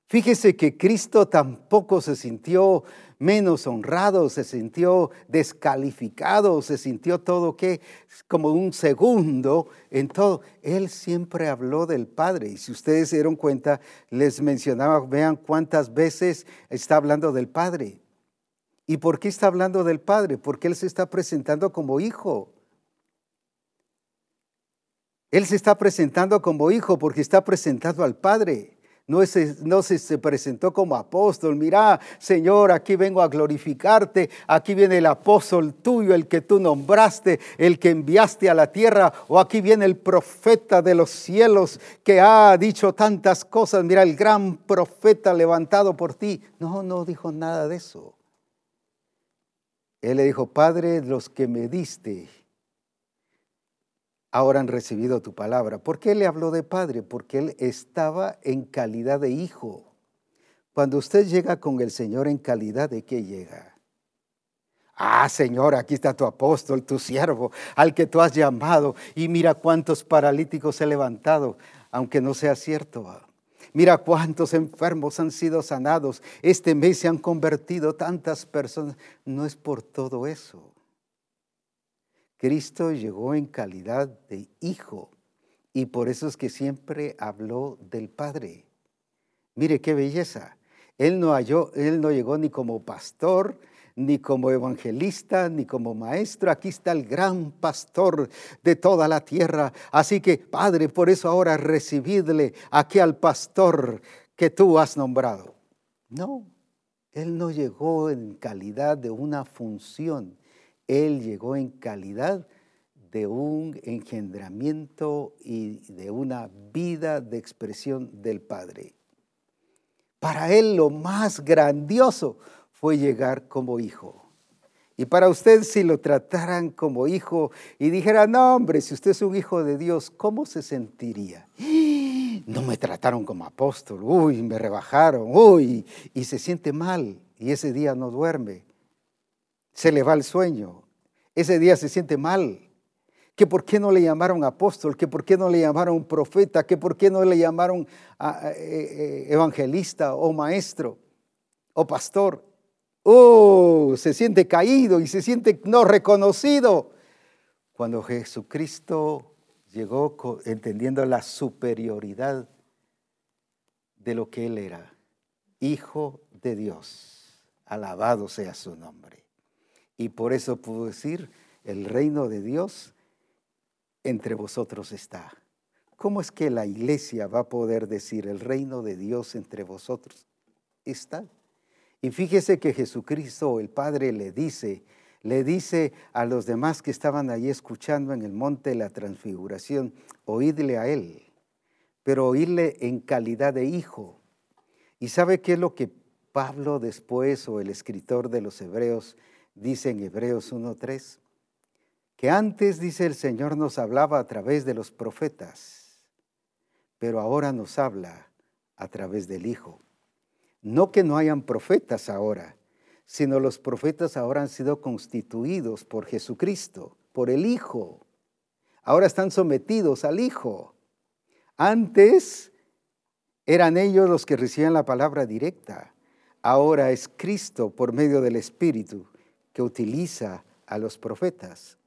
Fíjese que Cristo tampoco se sintió menos honrado, se sintió descalificado, se sintió todo que como un segundo en todo. Él siempre habló del Padre. Y si ustedes se dieron cuenta, les mencionaba, vean cuántas veces está hablando del Padre. ¿Y por qué está hablando del Padre? Porque Él se está presentando como hijo. Él se está presentando como hijo porque está presentado al Padre. No, no se, se, presentó como apóstol. Mira, Señor, aquí vengo a glorificarte. Aquí viene el apóstol tuyo, el que tú nombraste, el que enviaste a la tierra. O aquí viene el profeta de los cielos que ha dicho tantas cosas. Mira, el gran profeta levantado por ti. No, no dijo nada de eso. Él le dijo, Padre, los que me diste, ahora han recibido tu palabra. ¿Por qué le habló de Padre? Porque él estaba en calidad de hijo. Cuando usted llega con el Señor en calidad de qué llega? Ah, Señor, aquí está tu apóstol, tu siervo, al que tú has llamado. Y mira cuántos paralíticos he levantado, aunque no sea cierto. Mira cuántos enfermos han sido sanados. Este mes se han convertido tantas personas. No es por todo eso. Cristo llegó en calidad de hijo y por eso es que siempre habló del Padre. Mire qué belleza. Él no, halló, él no llegó ni como pastor, ni como evangelista, ni como maestro. Aquí está el gran pastor de toda la tierra. Así que, Padre, por eso ahora recibidle aquí al pastor que tú has nombrado. No, Él no llegó en calidad de una función. Él llegó en calidad de un engendramiento y de una vida de expresión del Padre. Para Él lo más grandioso fue llegar como hijo. Y para usted si lo trataran como hijo y dijera, no hombre, si usted es un hijo de Dios, ¿cómo se sentiría? No me trataron como apóstol, uy, me rebajaron, uy, y se siente mal y ese día no duerme. Se le va el sueño, ese día se siente mal. Que por qué no le llamaron apóstol, que por qué no le llamaron profeta, que por qué no le llamaron eh, eh, evangelista o maestro o pastor. Oh, se siente caído y se siente no reconocido. Cuando Jesucristo llegó entendiendo la superioridad de lo que Él era, Hijo de Dios, alabado sea su nombre. Y por eso puedo decir, el reino de Dios entre vosotros está. ¿Cómo es que la iglesia va a poder decir el reino de Dios entre vosotros está? Y fíjese que Jesucristo, el Padre, le dice, le dice a los demás que estaban allí escuchando en el monte la transfiguración, oídle a Él, pero oírle en calidad de hijo. ¿Y sabe qué es lo que Pablo después o el escritor de los Hebreos dice en Hebreos 1.3? Que antes, dice el Señor, nos hablaba a través de los profetas, pero ahora nos habla a través del Hijo. No que no hayan profetas ahora, sino los profetas ahora han sido constituidos por Jesucristo, por el Hijo. Ahora están sometidos al Hijo. Antes eran ellos los que recibían la palabra directa. Ahora es Cristo por medio del Espíritu que utiliza a los profetas,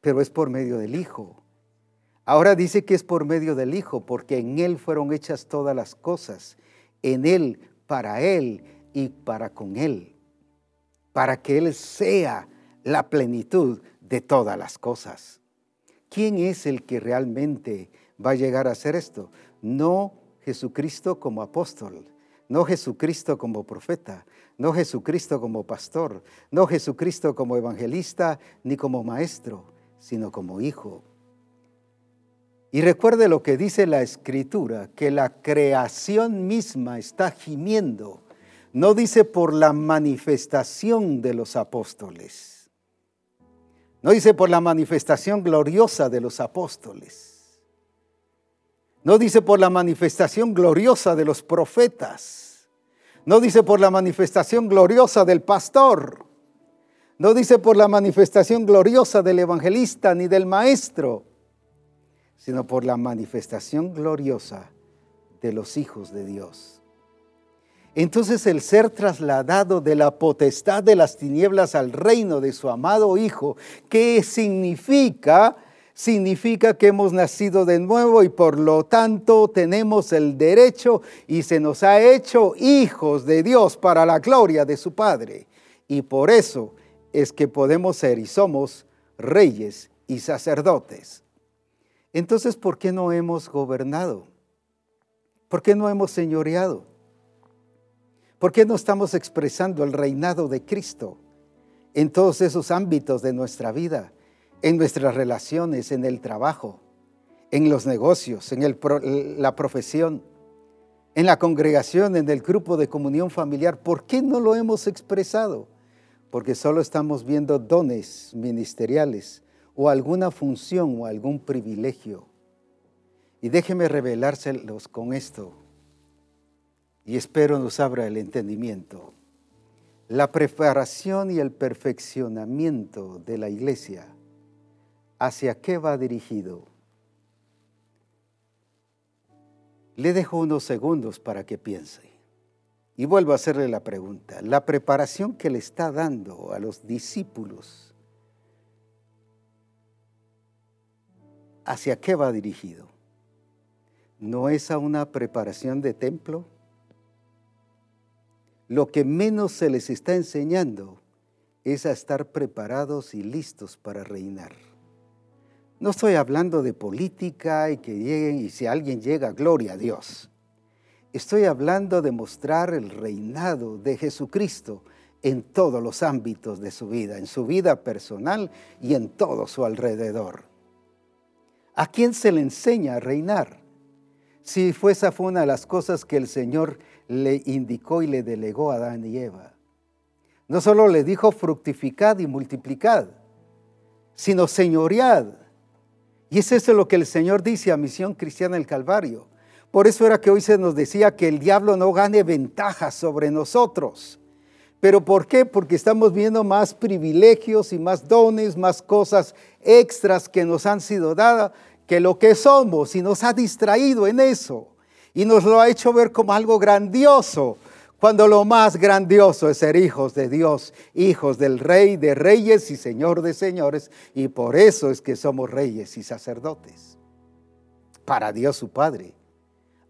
pero es por medio del Hijo. Ahora dice que es por medio del Hijo, porque en Él fueron hechas todas las cosas. En Él para Él y para con Él, para que Él sea la plenitud de todas las cosas. ¿Quién es el que realmente va a llegar a hacer esto? No Jesucristo como apóstol, no Jesucristo como profeta, no Jesucristo como pastor, no Jesucristo como evangelista ni como maestro, sino como hijo. Y recuerde lo que dice la escritura, que la creación misma está gimiendo. No dice por la manifestación de los apóstoles. No dice por la manifestación gloriosa de los apóstoles. No dice por la manifestación gloriosa de los profetas no dice por la manifestación gloriosa del pastor. No dice por la manifestación gloriosa del evangelista ni del maestro, sino por la manifestación gloriosa de los hijos de Dios. Entonces el ser trasladado de la potestad de las tinieblas al reino de su amado Hijo, ¿qué significa? significa que hemos nacido de nuevo y por lo tanto tenemos el derecho y se nos ha hecho hijos de Dios para la gloria de su Padre. Y por eso es que podemos ser y somos reyes y sacerdotes. Entonces, ¿por qué no hemos gobernado? ¿Por qué no hemos señoreado? ¿Por qué no estamos expresando el reinado de Cristo en todos esos ámbitos de nuestra vida? en nuestras relaciones, en el trabajo, en los negocios, en la profesión, en la congregación, en el grupo de comunión familiar. ¿Por qué no lo hemos expresado? Porque solo estamos viendo dones ministeriales o alguna función o algún privilegio. Y déjeme revelárselos con esto. Y espero nos abra el entendimiento. La preparación y el perfeccionamiento de la iglesia ¿Hacia qué va dirigido? Le dejo unos segundos para que piense. Y vuelvo a hacerle la pregunta. La preparación que le está dando a los discípulos, ¿hacia qué va dirigido? ¿No es a una preparación de templo? Lo que menos se les está enseñando es a estar preparados y listos para reinar. No estoy hablando de política y que lleguen y si alguien llega, gloria a Dios. Estoy hablando de mostrar el reinado de Jesucristo en todos los ámbitos de su vida, en su vida personal y en todo su alrededor. ¿A quién se le enseña a reinar? Si fue esa fue una de las cosas que el Señor le indicó y le delegó a Adán y Eva. No solo le dijo fructificad y multiplicad, sino señoread y es eso lo que el Señor dice a Misión Cristiana del Calvario. Por eso era que hoy se nos decía que el diablo no gane ventaja sobre nosotros. ¿Pero por qué? Porque estamos viendo más privilegios y más dones, más cosas extras que nos han sido dadas que lo que somos y nos ha distraído en eso y nos lo ha hecho ver como algo grandioso cuando lo más grandioso es ser hijos de Dios, hijos del Rey de Reyes y Señor de Señores, y por eso es que somos reyes y sacerdotes, para Dios su Padre.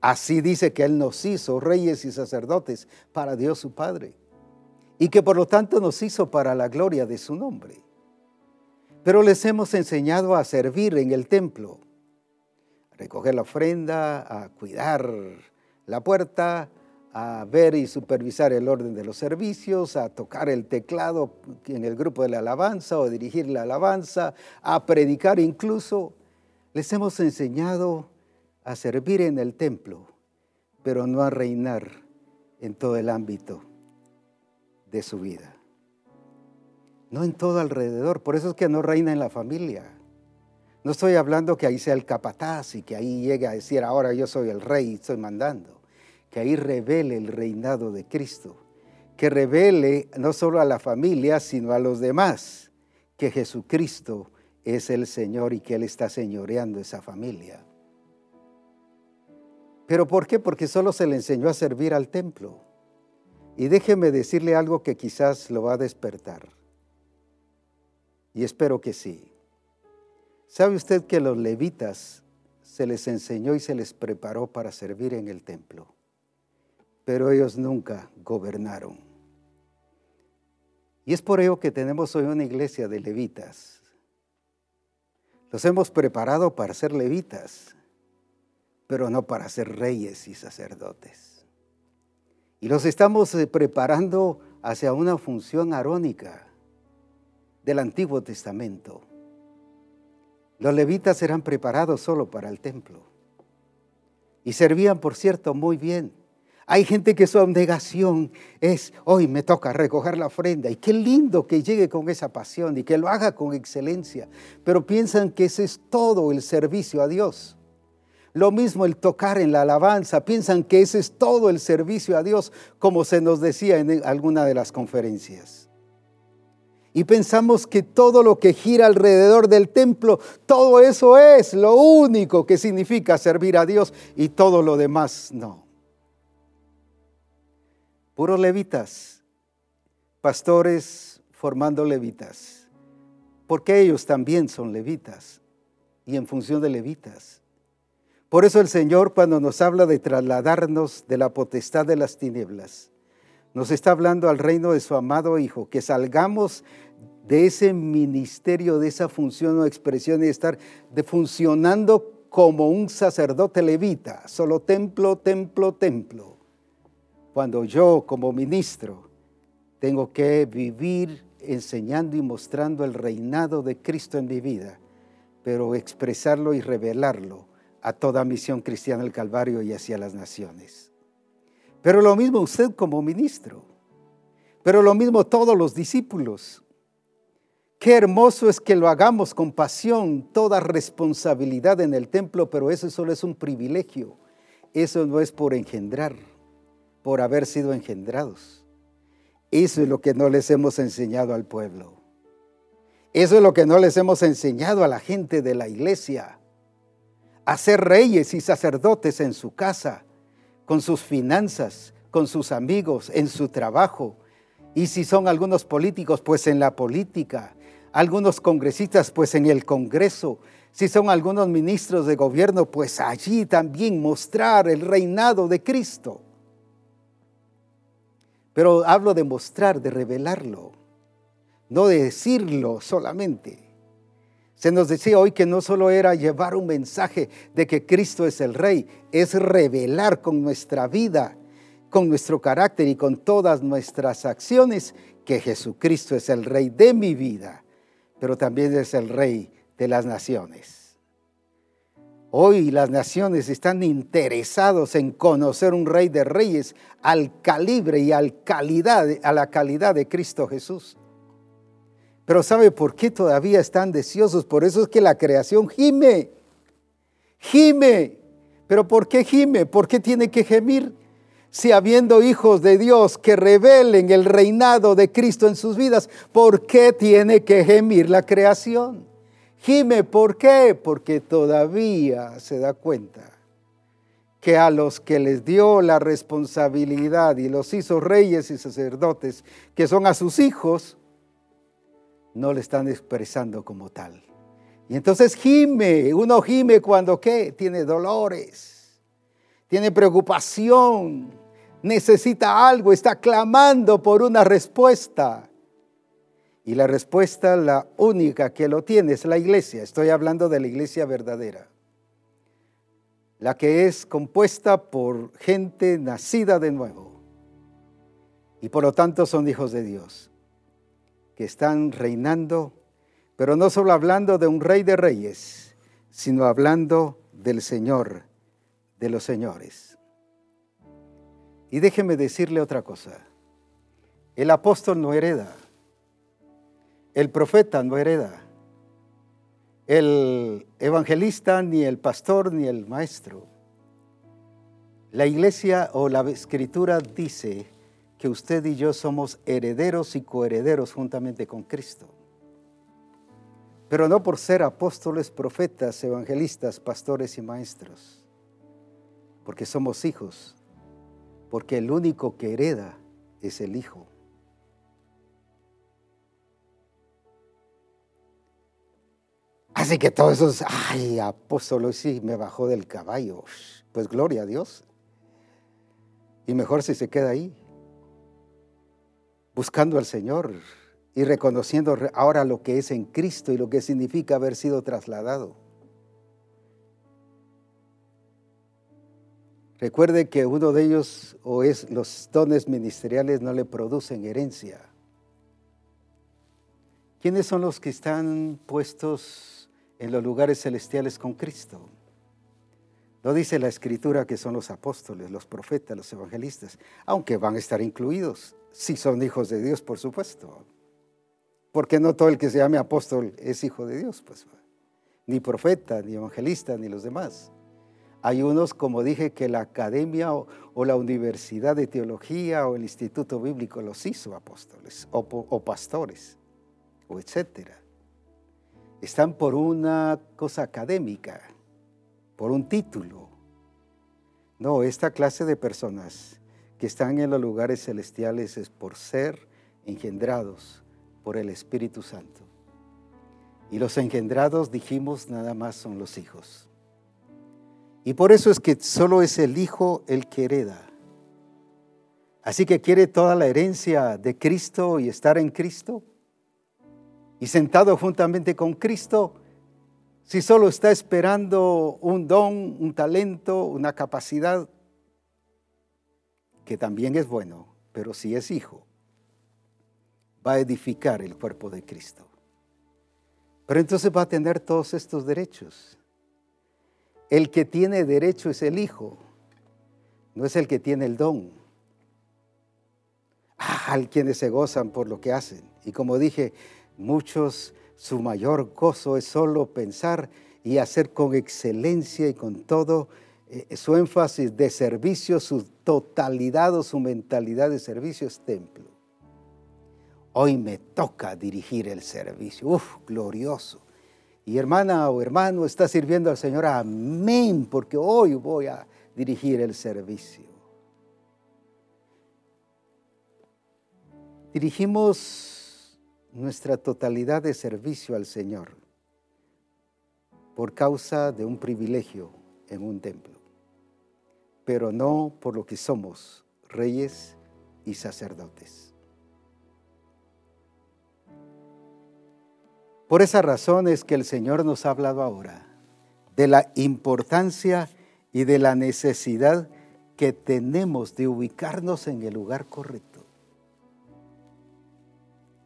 Así dice que Él nos hizo reyes y sacerdotes para Dios su Padre, y que por lo tanto nos hizo para la gloria de su nombre. Pero les hemos enseñado a servir en el templo, a recoger la ofrenda, a cuidar la puerta, a ver y supervisar el orden de los servicios, a tocar el teclado en el grupo de la alabanza o dirigir la alabanza, a predicar incluso. Les hemos enseñado a servir en el templo, pero no a reinar en todo el ámbito de su vida. No en todo alrededor, por eso es que no reina en la familia. No estoy hablando que ahí sea el capataz y que ahí llegue a decir, ahora yo soy el rey y estoy mandando que ahí revele el reinado de Cristo, que revele no solo a la familia, sino a los demás, que Jesucristo es el Señor y que Él está señoreando esa familia. ¿Pero por qué? Porque solo se le enseñó a servir al templo. Y déjeme decirle algo que quizás lo va a despertar. Y espero que sí. ¿Sabe usted que los levitas se les enseñó y se les preparó para servir en el templo? pero ellos nunca gobernaron. Y es por ello que tenemos hoy una iglesia de levitas. Los hemos preparado para ser levitas, pero no para ser reyes y sacerdotes. Y los estamos eh, preparando hacia una función arónica del Antiguo Testamento. Los levitas eran preparados solo para el templo y servían, por cierto, muy bien hay gente que su abnegación es, hoy me toca recoger la ofrenda. Y qué lindo que llegue con esa pasión y que lo haga con excelencia. Pero piensan que ese es todo el servicio a Dios. Lo mismo el tocar en la alabanza. Piensan que ese es todo el servicio a Dios, como se nos decía en alguna de las conferencias. Y pensamos que todo lo que gira alrededor del templo, todo eso es lo único que significa servir a Dios y todo lo demás no puros levitas, pastores formando levitas, porque ellos también son levitas y en función de levitas. Por eso el Señor cuando nos habla de trasladarnos de la potestad de las tinieblas, nos está hablando al reino de su amado Hijo, que salgamos de ese ministerio, de esa función o expresión y estar de funcionando como un sacerdote levita, solo templo, templo, templo cuando yo como ministro tengo que vivir enseñando y mostrando el reinado de Cristo en mi vida, pero expresarlo y revelarlo a toda misión cristiana del Calvario y hacia las naciones. Pero lo mismo usted como ministro, pero lo mismo todos los discípulos. Qué hermoso es que lo hagamos con pasión, toda responsabilidad en el templo, pero eso solo es un privilegio. Eso no es por engendrar por haber sido engendrados. Eso es lo que no les hemos enseñado al pueblo. Eso es lo que no les hemos enseñado a la gente de la iglesia. A ser reyes y sacerdotes en su casa, con sus finanzas, con sus amigos, en su trabajo. Y si son algunos políticos, pues en la política. Algunos congresistas, pues en el Congreso. Si son algunos ministros de gobierno, pues allí también mostrar el reinado de Cristo. Pero hablo de mostrar, de revelarlo, no de decirlo solamente. Se nos decía hoy que no solo era llevar un mensaje de que Cristo es el Rey, es revelar con nuestra vida, con nuestro carácter y con todas nuestras acciones que Jesucristo es el Rey de mi vida, pero también es el Rey de las naciones. Hoy las naciones están interesados en conocer un rey de reyes al calibre y a la calidad de Cristo Jesús. Pero ¿sabe por qué todavía están deseosos? Por eso es que la creación gime. Gime. ¿Pero por qué gime? ¿Por qué tiene que gemir? Si habiendo hijos de Dios que revelen el reinado de Cristo en sus vidas, ¿por qué tiene que gemir la creación? Gime, ¿por qué? Porque todavía se da cuenta que a los que les dio la responsabilidad y los hizo reyes y sacerdotes, que son a sus hijos, no le están expresando como tal. Y entonces gime, uno gime cuando qué? Tiene dolores, tiene preocupación, necesita algo, está clamando por una respuesta. Y la respuesta, la única que lo tiene, es la iglesia. Estoy hablando de la iglesia verdadera. La que es compuesta por gente nacida de nuevo. Y por lo tanto son hijos de Dios. Que están reinando, pero no solo hablando de un rey de reyes, sino hablando del Señor de los señores. Y déjeme decirle otra cosa. El apóstol no hereda el profeta no hereda. El evangelista, ni el pastor, ni el maestro. La iglesia o la escritura dice que usted y yo somos herederos y coherederos juntamente con Cristo. Pero no por ser apóstoles, profetas, evangelistas, pastores y maestros. Porque somos hijos. Porque el único que hereda es el Hijo. Así que todos esos, ay, apóstol, sí, me bajó del caballo. Pues gloria a Dios. Y mejor si se queda ahí, buscando al Señor y reconociendo ahora lo que es en Cristo y lo que significa haber sido trasladado. Recuerde que uno de ellos, o es los dones ministeriales, no le producen herencia. ¿Quiénes son los que están puestos en los lugares celestiales con Cristo? No dice la escritura que son los apóstoles, los profetas, los evangelistas, aunque van a estar incluidos, si son hijos de Dios, por supuesto. Porque no todo el que se llame apóstol es hijo de Dios, pues. Ni profeta, ni evangelista, ni los demás. Hay unos, como dije, que la academia o, la universidad de teología o el instituto bíblico los hizo apóstoles o, o pastores, o etcétera. Están por una cosa académica, por un título. No, esta clase de personas que están en los lugares celestiales es por ser engendrados por el Espíritu Santo. Y los engendrados, dijimos, nada más son los hijos. Y por eso es que solo es el hijo el que hereda. Así que quiere toda la herencia de Cristo y estar en Cristo. Y sentado juntamente con Cristo, si solo está esperando un don, un talento, una capacidad, que también es bueno, pero si es hijo, va a edificar el cuerpo de Cristo. Pero entonces va a tener todos estos derechos. El que tiene derecho es el hijo, no es el que tiene el don. Ah, hay quienes se gozan por lo que hacen. Y como dije, muchos su mayor gozo es solo pensar y hacer con excelencia y con todo eh, su énfasis de servicio, su totalidad o su mentalidad de servicio es templo. Hoy me toca dirigir el servicio. Uf, glorioso. Y hermana o hermano está sirviendo al Señor. Amén, porque hoy voy a dirigir el servicio. Dirigimos nuestra totalidad de servicio al Señor por causa de un privilegio en un templo, pero no por lo que somos reyes y sacerdotes. Por esa razón es que el Señor nos ha hablado ahora de la importancia y de la necesidad que tenemos de ubicarnos en el lugar correcto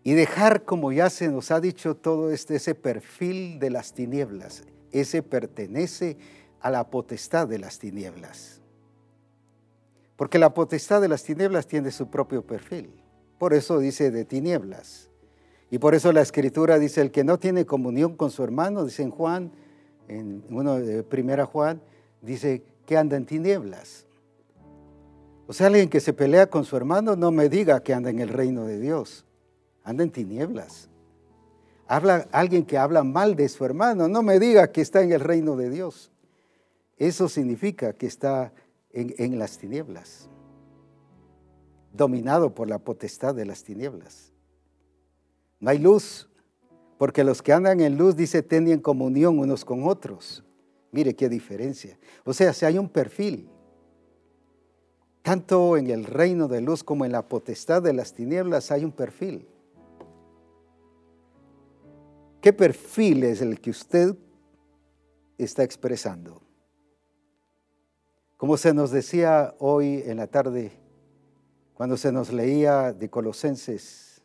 y dejar, como ya se nos ha dicho, todo este, ese perfil de las tinieblas. Ese pertenece a la potestad de las tinieblas. Porque la potestad de las tinieblas tiene su propio perfil. Por eso dice de tinieblas. Y por eso la escritura dice, el que no tiene comunión con su hermano, dice en Juan, en uno de primera Juan, dice que anda en tinieblas. O sea, alguien que se pelea con su hermano no me diga que anda en el reino de Dios anda en tinieblas. Habla alguien que habla mal de su hermano, no me diga que está en el reino de Dios. Eso significa que está en, las tinieblas, dominado por la potestad de las tinieblas. No hay luz, porque los que andan en luz, dice, tienen comunión unos con otros. Mire qué diferencia. O sea, si hay un perfil, tanto en el reino de luz como en la potestad de las tinieblas hay un perfil. ¿Qué perfil es el que usted está expresando? Como se nos decía hoy en la tarde, cuando se nos leía de Colosenses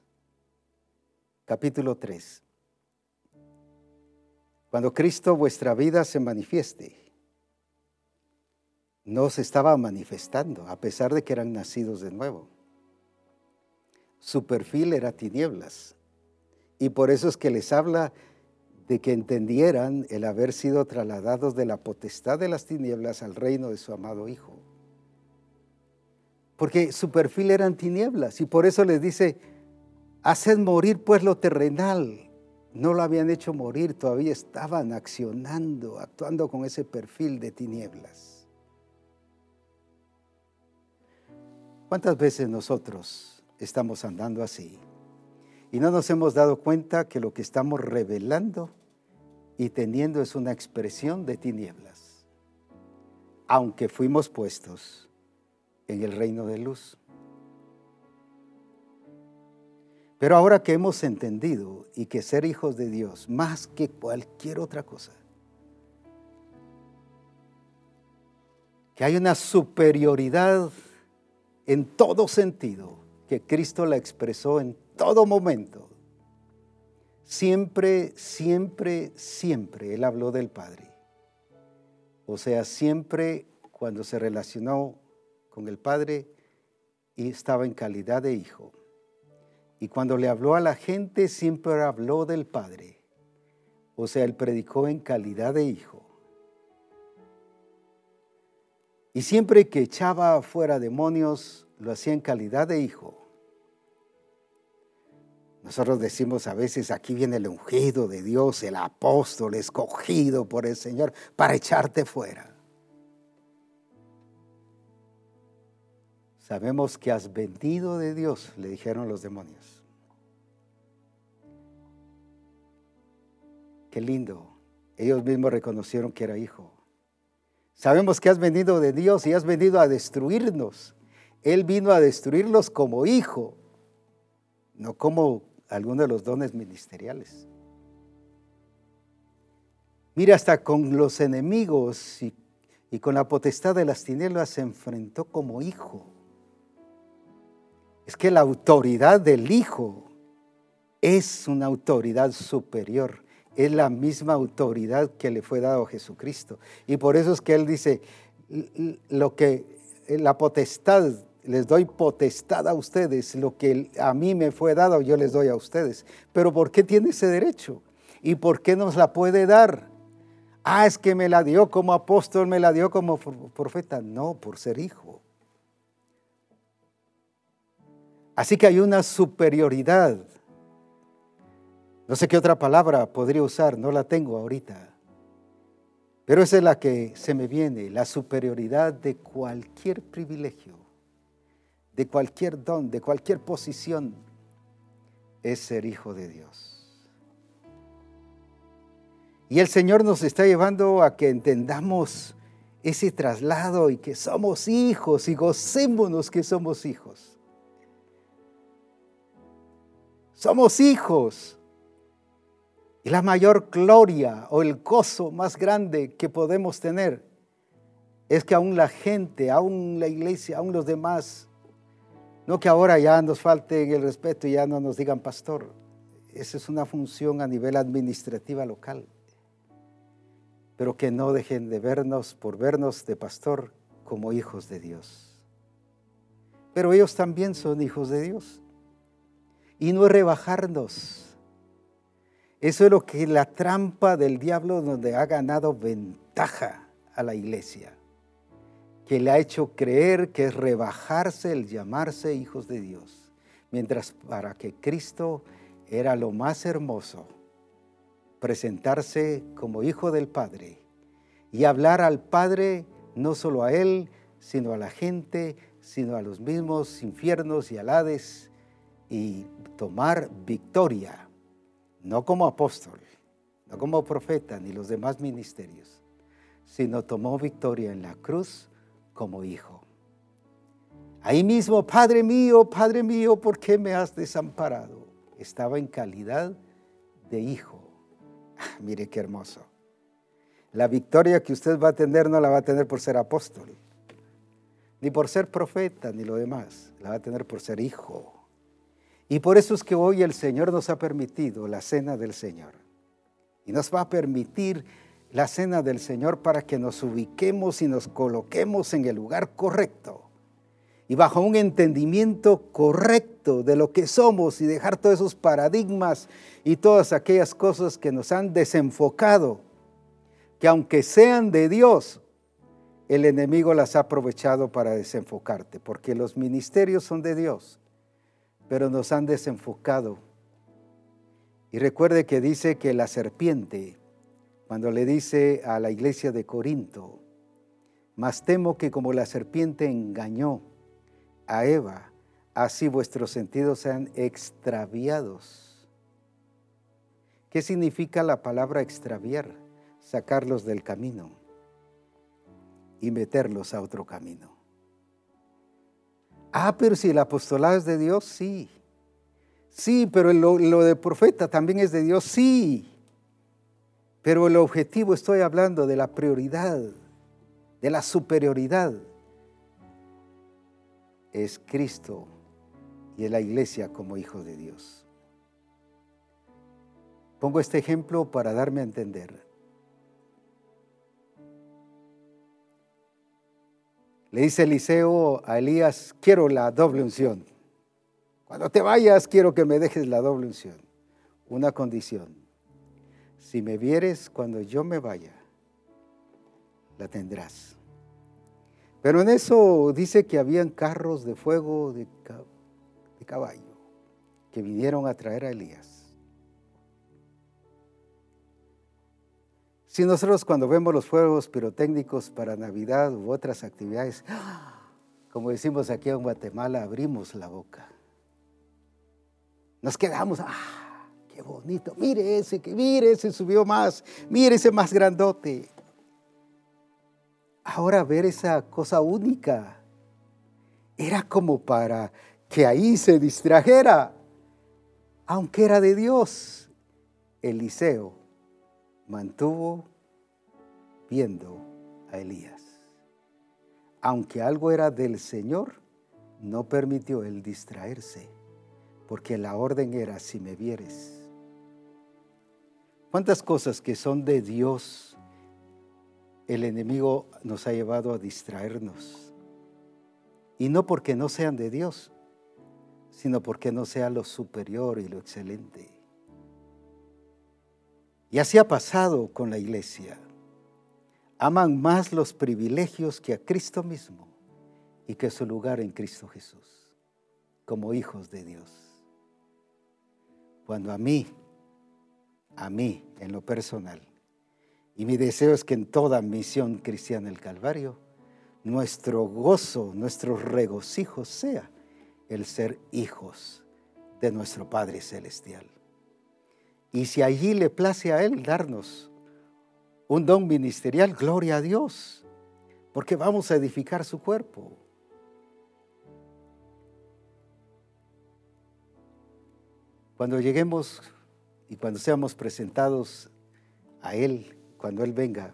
capítulo 3, cuando Cristo vuestra vida se manifieste, no se estaba manifestando, a pesar de que eran nacidos de nuevo. Su perfil era tinieblas, y por eso es que les habla de que entendieran el haber sido trasladados de la potestad de las tinieblas al reino de su amado Hijo. Porque su perfil eran tinieblas y por eso les dice, haced morir pues lo terrenal. No lo habían hecho morir, todavía estaban accionando, actuando con ese perfil de tinieblas. ¿Cuántas veces nosotros estamos andando así? Y no nos hemos dado cuenta que lo que estamos revelando y teniendo es una expresión de tinieblas, aunque fuimos puestos en el reino de luz. Pero ahora que hemos entendido y que ser hijos de Dios, más que cualquier otra cosa, que hay una superioridad en todo sentido, que Cristo la expresó en todo momento. Siempre, siempre, siempre Él habló del Padre. O sea, siempre cuando se relacionó con el Padre y estaba en calidad de hijo. Y cuando le habló a la gente, siempre habló del Padre. O sea, él predicó en calidad de hijo. Y siempre que echaba fuera demonios, lo hacía en calidad de hijo. Nosotros decimos a veces, aquí viene el ungido de Dios, el apóstol escogido por el Señor para echarte fuera. Sabemos que has vendido de Dios, le dijeron los demonios. Qué lindo. Ellos mismos reconocieron que era hijo. Sabemos que has venido de Dios y has venido a destruirnos. Él vino a destruirlos como hijo, no como alguno de los dones ministeriales. Mira, hasta con los enemigos y, y con la potestad de las tinieblas se enfrentó como hijo. Es que la autoridad del Hijo es una autoridad superior, es la misma autoridad que le fue dado a Jesucristo. Y por eso es que Él dice, lo que la potestad, les doy potestad a ustedes, lo que a mí me fue dado, yo les doy a ustedes. Pero ¿por qué tiene ese derecho? ¿Y por qué nos la puede dar? Ah, es que me la dio como apóstol, me la dio como profeta. No, por ser hijo. Así que hay una superioridad. No sé qué otra palabra podría usar, no la tengo ahorita. Pero esa es la que se me viene, la superioridad de cualquier privilegio, de cualquier don, de cualquier posición, es ser hijo de Dios. Y el Señor nos está llevando a que entendamos ese traslado y que somos hijos y gocémonos que somos hijos. Somos hijos. Y la mayor gloria o el gozo más grande que podemos tener es que aún la gente, aún la iglesia, aún los demás, no que ahora ya nos falte el respeto y ya no nos digan pastor. Esa es una función a nivel administrativa local. Pero que no dejen de vernos por vernos de pastor como hijos de Dios. Pero ellos también son hijos de Dios y no rebajarnos. Eso es lo que la trampa del diablo donde ha ganado ventaja a la iglesia, que le ha hecho creer que es rebajarse el llamarse hijos de Dios, mientras para que Cristo era lo más hermoso, presentarse como hijo del Padre y hablar al Padre no solo a Él, sino a la gente, sino a los mismos infiernos y alades y tomar victoria, no como apóstol, no como profeta ni los demás ministerios, sino tomó victoria en la cruz como hijo. Ahí mismo, Padre mío, Padre mío, ¿por qué me has desamparado? Estaba en calidad de hijo. Ah, mire qué hermoso. La victoria que usted va a tener no la va a tener por ser apóstol, ni por ser profeta, ni lo demás. La va a tener por ser hijo. Y por eso es que hoy el Señor nos ha permitido la cena del Señor. Y nos va a permitir la cena del Señor para que nos ubiquemos y nos coloquemos en el lugar correcto. Y bajo un entendimiento correcto de lo que somos y dejar todos esos paradigmas y todas aquellas cosas que nos han desenfocado, que aunque sean de Dios, el enemigo las ha aprovechado para desenfocarte, porque los ministerios son de Dios pero nos han desenfocado. Y recuerde que dice que la serpiente, cuando le dice a la iglesia de Corinto, más temo que como la serpiente engañó a Eva, así vuestros sentidos sean extraviados. ¿Qué significa la palabra extraviar? Sacarlos del camino y meterlos a otro camino. Ah, pero si el apostolado es de Dios, sí. Sí, pero lo, lo de profeta también es de Dios, sí. Pero el objetivo estoy hablando de la prioridad, de la superioridad. Es Cristo y es la iglesia como hijo de Dios. Pongo este ejemplo para darme a entender. Le dice Eliseo a Elías, quiero la doble unción. Cuando te vayas, quiero que me dejes la doble unción. Una condición. Si me vieres cuando yo me vaya, la tendrás. Pero en eso dice que habían carros de fuego de, caballo que vinieron a traer a Elías. Si nosotros cuando vemos los fuegos pirotécnicos para Navidad u otras actividades, como decimos aquí en Guatemala, abrimos la boca. Nos quedamos, ¡ah! Qué bonito, mire ese, que mire ese subió más, mire ese más grandote. Ahora ver esa cosa única era como para que ahí se distrajera, aunque era de Dios. Eliseo mantuvo viendo a Elías. Aunque algo era del Señor, no permitió él distraerse, porque la orden era, si me vieres, ¿Cuántas cosas que son de Dios el enemigo nos ha llevado a distraernos? Y no porque no sean de Dios, sino porque no sea lo superior y lo excelente. Y así ha pasado con la iglesia. Aman más los privilegios que a Cristo mismo y que su lugar en Cristo Jesús, como hijos de Dios. Cuando a mí a mí en lo personal. Y mi deseo es que en toda misión cristiana del Calvario, nuestro gozo, nuestro regocijo sea el ser hijos de nuestro Padre Celestial. Y si allí le place a Él darnos un don ministerial, gloria a Dios, porque vamos a edificar su cuerpo. Cuando lleguemos y cuando seamos presentados a Él, cuando Él venga,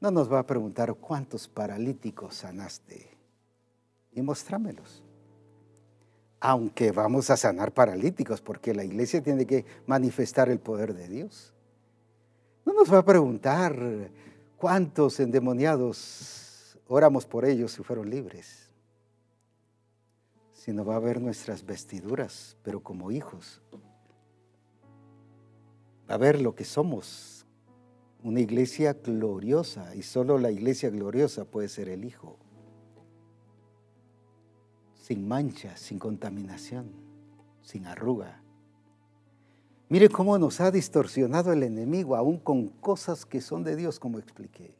no nos va a preguntar cuántos paralíticos sanaste y mostrámelos. Aunque vamos a sanar paralíticos, porque la iglesia tiene que manifestar el poder de Dios. No nos va a preguntar cuántos endemoniados oramos por ellos y fueron libres, sino va a ver nuestras vestiduras, pero como hijos a ver lo que somos. Una iglesia gloriosa y solo la iglesia gloriosa puede ser el Hijo. Sin mancha, sin contaminación, sin arruga. Mire cómo nos ha distorsionado el enemigo, aún con cosas que son de Dios, como expliqué.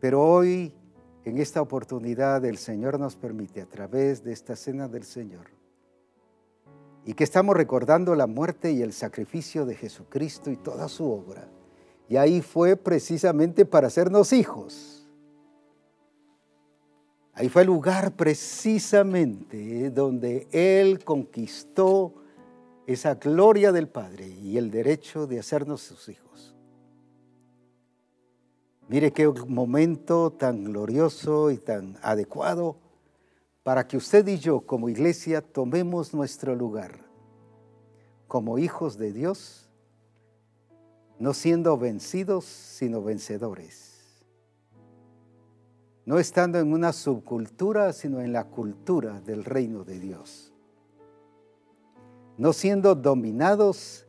Pero hoy, en esta oportunidad, el Señor nos permite, a través de esta cena del Señor, y que estamos recordando la muerte y el sacrificio de Jesucristo y toda su obra. Y ahí fue precisamente para hacernos hijos. Ahí fue el lugar precisamente donde Él conquistó esa gloria del Padre y el derecho de hacernos sus hijos. Mire qué momento tan glorioso y tan adecuado para que usted y yo como iglesia tomemos nuestro lugar como hijos de Dios, no siendo vencidos, sino vencedores. No estando en una subcultura, sino en la cultura del reino de Dios. No siendo dominados,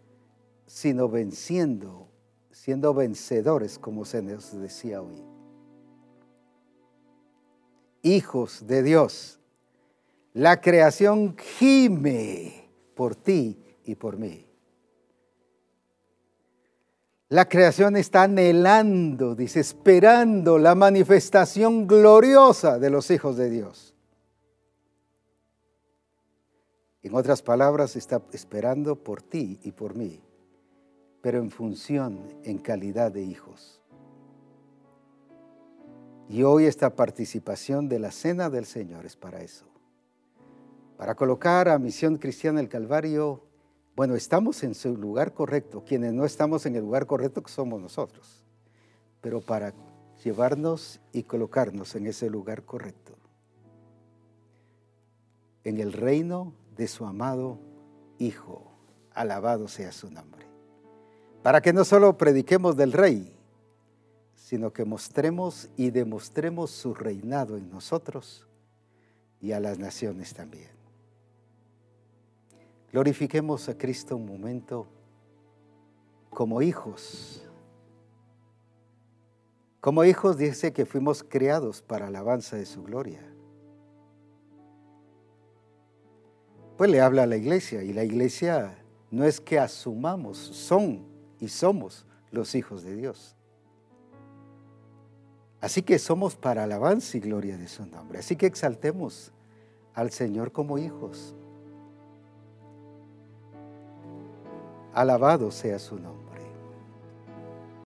sino venciendo, siendo vencedores, como se nos decía hoy. Hijos de Dios la creación gime por ti y por mí. La creación está anhelando, dice, esperando la manifestación gloriosa de los hijos de Dios. En otras palabras, está esperando por ti y por mí, pero en función, en calidad de hijos. Y hoy esta participación de la Cena del Señor es para eso. Para colocar a Misión Cristiana el Calvario, bueno, estamos en su lugar correcto. Quienes no estamos en el lugar correcto somos nosotros. Pero para llevarnos y colocarnos en ese lugar correcto. En el reino de su amado Hijo. Alabado sea su nombre. Para que no solo prediquemos del Rey, sino que mostremos y demostremos su reinado en nosotros y a las naciones también. Glorifiquemos a Cristo un momento como hijos. Como hijos dice que fuimos creados para alabanza de su gloria. Pues le habla a la iglesia y la iglesia no es que asumamos, son y somos los hijos de Dios. Así que somos para alabanza y gloria de su nombre. Así que exaltemos al Señor como hijos. Alabado sea su nombre.